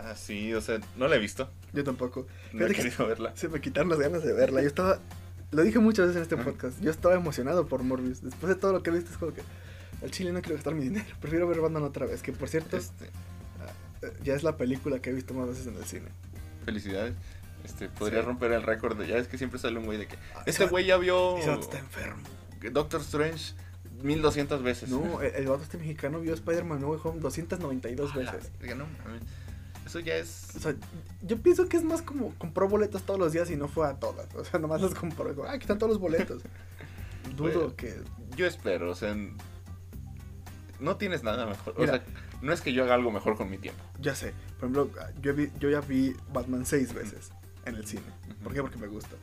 Speaker 2: Ah, sí, o sea, no la he visto.
Speaker 1: Yo tampoco.
Speaker 2: No he
Speaker 1: que-
Speaker 2: querido verla.
Speaker 1: Se me quitaron las ganas de verla. Yo estaba. Lo dije muchas veces en este podcast. Yo estaba emocionado por Morbius. Después de todo lo que he visto, es como que. Al chile no quiero gastar mi dinero. [laughs] Prefiero ver Batman otra vez. Que por cierto,
Speaker 2: Este,
Speaker 1: eh, ya es la película que he visto más veces en el cine.
Speaker 2: felicidades. Este, podría
Speaker 1: Sí.
Speaker 2: romper el récord de. Ya es que siempre sale un güey de que.
Speaker 1: Ah,
Speaker 2: Este güey ya vio.
Speaker 1: Está enfermo.
Speaker 2: Doctor Strange 1200 veces.
Speaker 1: No, [laughs] el, el vato este mexicano vio Spider-Man No Way Home 292
Speaker 2: Ah, la
Speaker 1: veces.
Speaker 2: verga, no. Eso ya es.
Speaker 1: O sea, yo pienso que es más como compró boletos todos los días y no fue a todas. O sea, nomás los compró. Dijo, ah, aquí están todos los boletos. [laughs] Dudo
Speaker 2: Bueno.
Speaker 1: que.
Speaker 2: Yo espero, o sea. No tienes nada mejor. O sea, no es que yo haga algo mejor con mi tiempo.
Speaker 1: Ya sé. Por ejemplo, yo, vi- yo ya vi Batman seis veces en el cine. ¿Por qué? Porque me gusta.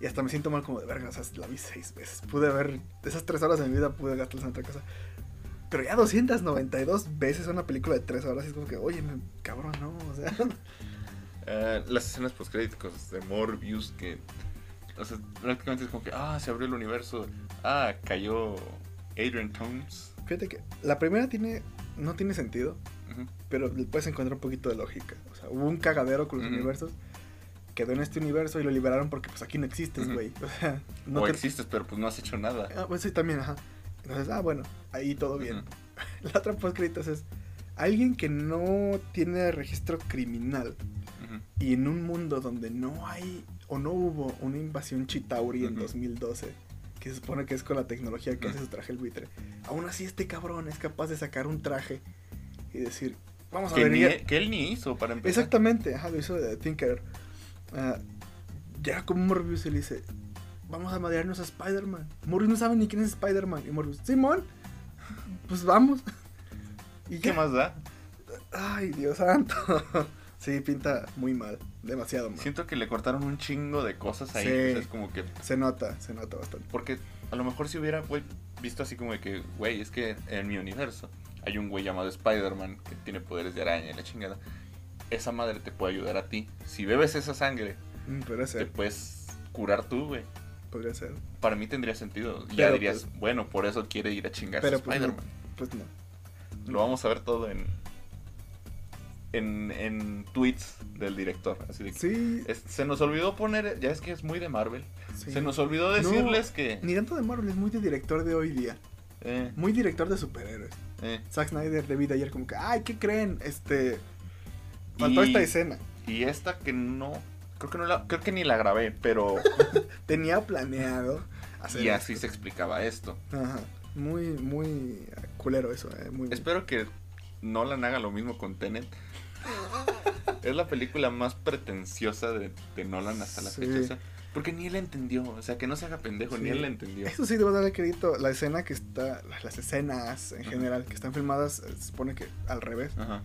Speaker 1: Y hasta me siento mal como de verga. O sea, la vi seis veces. Pude ver. Esas tres horas de mi vida pude gastarlas en otra cosa. Pero ya 292 veces una película de tres horas. Y es como que, oye, me- cabrón, no. O sea.
Speaker 2: Eh, [laughs] las escenas postcréditos de Morbius que o sea, prácticamente es como que ah se abrió el universo ah cayó Adrian Tomes
Speaker 1: Fíjate que la primera tiene no tiene sentido,
Speaker 2: Ujú.
Speaker 1: pero le puedes encontrar un poquito de lógica. O sea, hubo un cagadero con los
Speaker 2: Ujú.
Speaker 1: universos, quedó en este universo y lo liberaron porque pues aquí no existes, güey. O sea, no
Speaker 2: o
Speaker 1: te-
Speaker 2: existes pero pues no has hecho nada
Speaker 1: Ah, pues sí, también, ajá. Entonces, ah, bueno, ahí todo bien. [laughs] La otra postcritas es alguien que no tiene registro criminal y en un mundo donde no hay o no hubo una invasión Chitauri en
Speaker 2: Ujú.
Speaker 1: 2012, que se supone que es con la tecnología que hace su traje el buitre, aún así este cabrón es capaz de sacar un traje y decir, vamos a
Speaker 2: que,
Speaker 1: ver.
Speaker 2: ni- que él ni hizo para empezar
Speaker 1: Exactamente, ajá, lo hizo de Tinker. Ah, ya como Morbius y le dice, vamos a madrearnos a Spider-Man. Morbius no sabe ni quién es Spider-Man. Y Morbius, Simón, pues vamos. [laughs] Y
Speaker 2: ¿qué
Speaker 1: ya.
Speaker 2: más da?
Speaker 1: Ay, Dios santo. [laughs] sí, pinta muy mal, demasiado mal.
Speaker 2: siento que le cortaron un chingo de cosas ahí
Speaker 1: Sí.
Speaker 2: o sea, es como que
Speaker 1: Se nota, se nota bastante.
Speaker 2: Porque a lo mejor si hubiera visto así como de que, güey, es que en mi universo hay un güey llamado Spider-Man que tiene poderes de araña y la chingada. Esa madre te puede ayudar a ti. Si bebes esa sangre,
Speaker 1: Mm, podría
Speaker 2: te puedes curar tú, güey.
Speaker 1: Podría ser.
Speaker 2: Para mí tendría sentido. Ya dirías,
Speaker 1: pues-
Speaker 2: bueno, por eso quiere ir a chingarse
Speaker 1: Pero pues no,
Speaker 2: Spider-Man.
Speaker 1: pues no.
Speaker 2: Lo vamos a ver todo en, en, en tweets del director. Así de que
Speaker 1: Sí,
Speaker 2: es- se nos olvidó poner, ya es que es muy de Marvel.
Speaker 1: sí.
Speaker 2: Se nos olvidó
Speaker 1: No,
Speaker 2: decirles que...
Speaker 1: Ni tanto de Marvel, es muy de director de hoy día.
Speaker 2: eh,
Speaker 1: Muy director de superhéroes.
Speaker 2: eh.
Speaker 1: Zack Snyder de vida ayer como que, ay, ¿qué creen? Este... Faltó
Speaker 2: Y-
Speaker 1: esta escena.
Speaker 2: Y esta que no. Creo que no la. Creo que ni la grabé, pero. [laughs]
Speaker 1: Tenía planeado hacer
Speaker 2: y así
Speaker 1: esto.
Speaker 2: se explicaba esto.
Speaker 1: Ajá. Muy, muy culero eso, eh. Muy...
Speaker 2: Espero que Nolan haga lo mismo con Tenet. [laughs] es la película más pretenciosa de, de Nolan hasta la
Speaker 1: Sí.
Speaker 2: fecha. o sea, porque ni él la entendió. O sea, que no se haga pendejo, ni él la entendió.
Speaker 1: Eso sí, debo darle crédito. La escena que está... Las escenas en
Speaker 2: Ajá.
Speaker 1: general que están filmadas, eh, se supone que al revés.
Speaker 2: Ajá,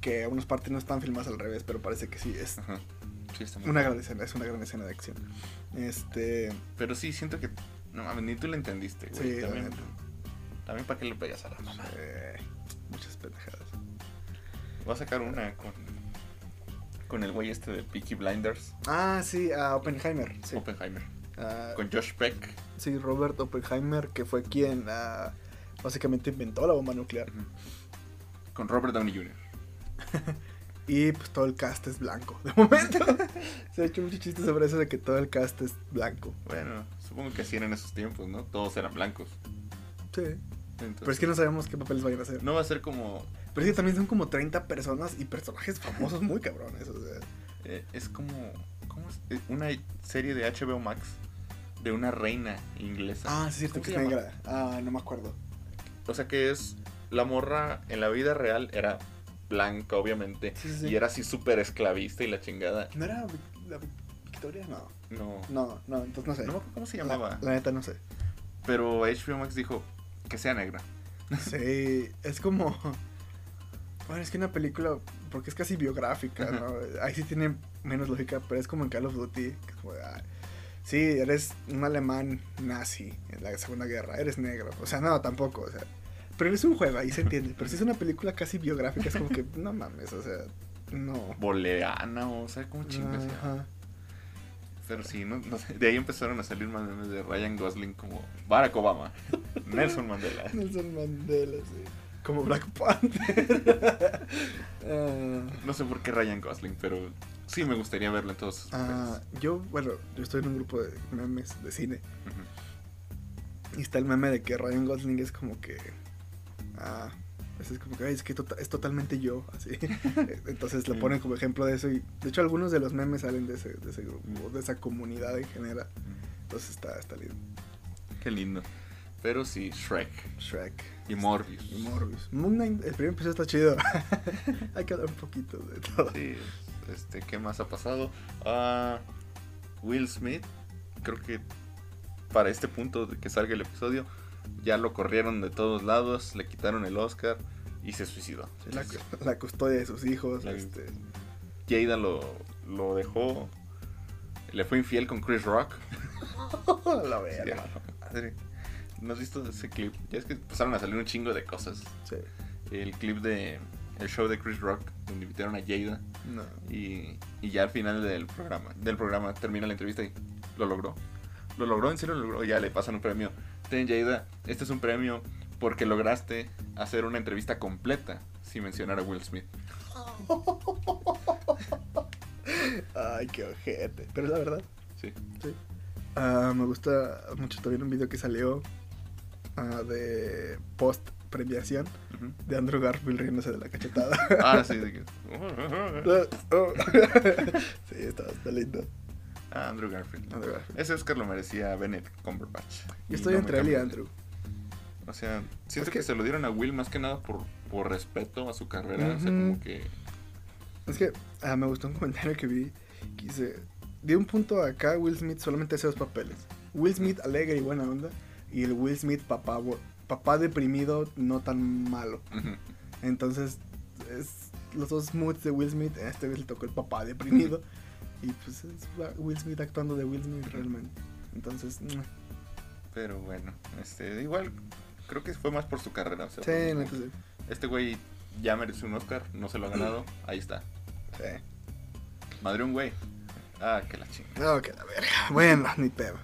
Speaker 1: Que algunas partes no están filmadas al revés, pero parece que sí. Es
Speaker 2: ajá. Sí, está muy
Speaker 1: una
Speaker 2: bien.
Speaker 1: gran escena, es una gran escena de acción. Este...
Speaker 2: Pero sí, siento que. No mames, ni tú la entendiste, güey.
Speaker 1: Sí,
Speaker 2: también, también para qué le pegas a la mamá.
Speaker 1: eh, muchas pendejadas.
Speaker 2: Voy a sacar una con. Con el güey este de Peaky Blinders,
Speaker 1: Ah, sí, a Oppenheimer. Sí.
Speaker 2: Oppenheimer.
Speaker 1: Ah,
Speaker 2: Con Josh Peck.
Speaker 1: sí, Robert Oppenheimer, que fue quien ah, básicamente inventó la bomba nuclear.
Speaker 2: Con Robert Downey Jr. [laughs]
Speaker 1: Y pues todo el cast es blanco. De momento [laughs] se ha hecho mucho chiste sobre eso de que todo el cast es blanco.
Speaker 2: Bueno, supongo que así eran esos tiempos, ¿no? Todos eran blancos.
Speaker 1: Sí.
Speaker 2: Entonces,
Speaker 1: Pero es que no sabemos qué papeles vayan a hacer.
Speaker 2: no va a ser como.
Speaker 1: Pero es que también son como 30 personas y personajes famosos muy cabrones. O sea,
Speaker 2: eh, es como. ¿Cómo es? Eh, Una serie de HBO Max de una reina inglesa.
Speaker 1: ah, sí, es cierto
Speaker 2: ¿Cómo
Speaker 1: que es negra. Ah, no me acuerdo.
Speaker 2: O sea que es. La morra en la vida real era blanca, obviamente.
Speaker 1: Sí, sí, sí.
Speaker 2: Y era así súper esclavista y la chingada.
Speaker 1: ¿No era la Vic- Victoria? No.
Speaker 2: No.
Speaker 1: No, no, entonces no sé.
Speaker 2: No me acuerdo cómo se llamaba.
Speaker 1: La, la neta no sé.
Speaker 2: Pero HBO Max dijo que sea negra. [laughs]
Speaker 1: Sí, es como. Bueno, es que una película, porque es casi biográfica, ¿no? Ahí sí tiene menos lógica, pero es como en Call of Duty. que es como ah, sí, eres un alemán nazi en la Segunda Guerra, eres negro. O sea, no, tampoco, o sea. Pero es un juego, ahí se entiende. Pero si es una película casi biográfica, es como que, no mames, o sea, no.
Speaker 2: Boleana, o sea, ¿cómo chingas?
Speaker 1: Ajá.
Speaker 2: Pero sí, no, no sé, de ahí empezaron a salir más memes de Ryan Gosling como Barack Obama, Nelson Mandela. [laughs]
Speaker 1: Nelson Mandela, sí. Como Black Panther. [laughs] Ah.
Speaker 2: No sé por qué Ryan Gosling, pero sí me gustaría verlo en todos sus
Speaker 1: Ah, yo, bueno, yo estoy en un grupo de memes de cine. Y está el meme de que Ryan Gosling es como que. Ah, es es como que "Ay, es que tota- es totalmente yo, así. [laughs] Entonces lo ponen como ejemplo de eso. Y de hecho, algunos de los memes salen de ese, de ese grupo, de esa comunidad en general. Entonces está, está lindo.
Speaker 2: Qué lindo. Pero sí, Shrek
Speaker 1: Shrek.
Speaker 2: y Morbius.
Speaker 1: Y Morbius. Moon Knight, el primer episodio está chido. [laughs] Hay que hablar un poquito de todo.
Speaker 2: Sí, este, ¿qué más ha pasado? Ah, Will Smith, creo que para este punto de que salga el episodio, ya lo corrieron de todos lados, le quitaron el Oscar y se suicidó.
Speaker 1: La, [laughs] la custodia de sus hijos.
Speaker 2: La-
Speaker 1: este,
Speaker 2: Jada lo, lo dejó, le fue infiel con Chris Rock. [laughs]
Speaker 1: la verga.
Speaker 2: ¿No has visto ese clip? Ya es que empezaron a salir un chingo de cosas.
Speaker 1: Sí.
Speaker 2: El clip de el show de Chris Rock, donde invitaron a Jada.
Speaker 1: No.
Speaker 2: Y, y ya al final del programa, del programa termina la entrevista y lo logró. Lo logró, en serio lo logró. Ya le pasan un premio. Ten, Jada, este es un premio porque lograste hacer una entrevista completa sin mencionar a Will Smith.
Speaker 1: Ay, qué ojete. Pero es la verdad.
Speaker 2: Sí.
Speaker 1: Sí. Ah, me gusta mucho también un video que salió ah, de post premiación
Speaker 2: Ujú.
Speaker 1: de Andrew Garfield riéndose de la cachetada.
Speaker 2: Ah, sí, que- [laughs]
Speaker 1: Oh. [laughs] sí, está, está lindo.
Speaker 2: Andrew Garfield.
Speaker 1: Andrew Garfield.
Speaker 2: Ese Oscar lo merecía Benedict Cumberbatch.
Speaker 1: Yo estoy
Speaker 2: no
Speaker 1: entre él y. Andrew.
Speaker 2: O sea, siento
Speaker 1: Es que-
Speaker 2: que... se lo dieron a Will más que nada por, por respeto a su carrera. O sea,
Speaker 1: Ujú.
Speaker 2: como que.
Speaker 1: Es que ah, me gustó un comentario que vi que dice, de un punto acá Will Smith solamente hace dos papeles. Will Smith alegre y buena onda y el Will Smith papá, papá deprimido no tan malo. Entonces, es los dos moods de Will Smith, este vez le tocó el papá deprimido [laughs] y pues es Will Smith actuando de Will Smith realmente. Entonces, mm,
Speaker 2: Pero bueno, este, igual creo que fue más por su carrera. O sea,
Speaker 1: sí, neta, sí.
Speaker 2: Este güey ya merece un Oscar, no se lo ha ganado. [clears throat] Ahí está.
Speaker 1: Sí.
Speaker 2: Madre un güey. Ah, que la chinga.
Speaker 1: No, que la verga. Bueno, ni pedo.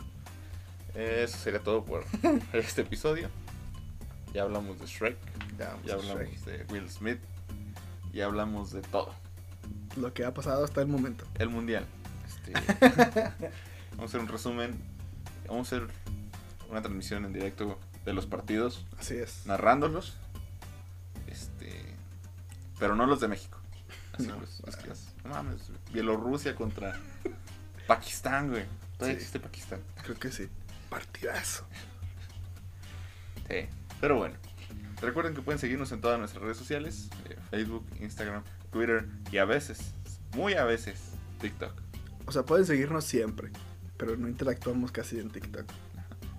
Speaker 2: Eso sería todo por [laughs] este episodio. Ya hablamos de Shrek,
Speaker 1: Ya,
Speaker 2: ya hablamos
Speaker 1: Shrek.
Speaker 2: de Will Smith, ya hablamos de todo.
Speaker 1: Lo que ha pasado hasta el momento.
Speaker 2: El mundial. Este, [laughs] vamos a hacer un resumen. Vamos a hacer una transmisión en directo de los partidos,
Speaker 1: Así es.
Speaker 2: narrándolos. Este, pero no los de México. Así
Speaker 1: No.
Speaker 2: los, los que no mames, Bielorrusia contra Pakistán, güey. Todavía
Speaker 1: Sí.
Speaker 2: existe Pakistán.
Speaker 1: Creo que sí. Partidazo.
Speaker 2: Sí. Pero bueno. Recuerden que pueden seguirnos en todas nuestras redes sociales. eh, Facebook, Instagram, Twitter y a veces, muy a veces, TikTok.
Speaker 1: O sea, pueden seguirnos siempre, pero no interactuamos casi en TikTok.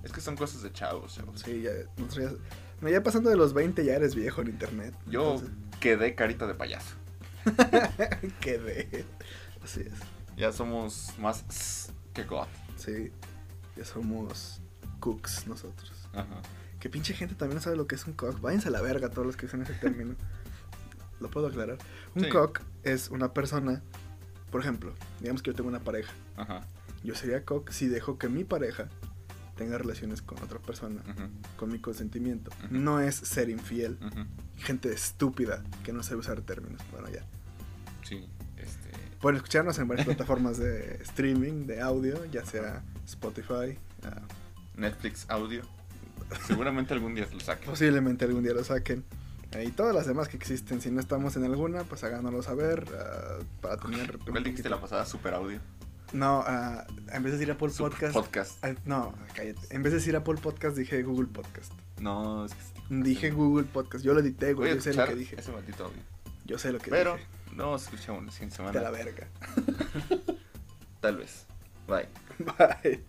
Speaker 2: Es que son cosas de chavos, chavos.
Speaker 1: Sí, ya, nosotros ya, pasando de los 20 ya eres viejo en internet.
Speaker 2: Yo quedé carita de payaso. [laughs]
Speaker 1: Quedé. Así es.
Speaker 2: Ya somos más que God.
Speaker 1: Sí, ya somos cooks nosotros.
Speaker 2: Ajá.
Speaker 1: Que pinche gente también no sabe lo que es un cock. Váyanse a la verga todos los que usan ese término. [laughs] lo puedo aclarar. Un
Speaker 2: Sí.
Speaker 1: cock es una persona, por ejemplo, digamos que yo tengo una pareja.
Speaker 2: Ajá.
Speaker 1: Yo sería cock si dejo que mi pareja tenga relaciones con otra persona, con mi consentimiento. No es ser infiel. Gente estúpida que no sabe usar términos. Bueno, ya.
Speaker 2: Sí, este.
Speaker 1: Pueden escucharnos en varias plataformas de [laughs] streaming, de audio, ya sea Spotify. ah,
Speaker 2: Netflix Audio. Seguramente algún día lo saquen.
Speaker 1: posiblemente algún día lo saquen. Eh, y todas las demás que existen. Si no estamos en alguna, pues háganoslo saber ah, para tener...
Speaker 2: ¿Cuál dijiste la pasada? Super Audio.
Speaker 1: No, ah, en vez de decir Apple
Speaker 2: Super
Speaker 1: Podcast...
Speaker 2: Podcast.
Speaker 1: no, cállate. En vez de decir Apple Podcast, dije Google Podcast.
Speaker 2: No, es que.
Speaker 1: Dije Google Podcast. Yo lo edité, güey. Yo sé lo que dije.
Speaker 2: ese maldito audio.
Speaker 1: Yo sé lo que
Speaker 2: Pero
Speaker 1: dije.
Speaker 2: no se escucha una siguiente
Speaker 1: De la
Speaker 2: semana.
Speaker 1: verga. [laughs]
Speaker 2: Tal vez. Bye. [laughs]
Speaker 1: Bye.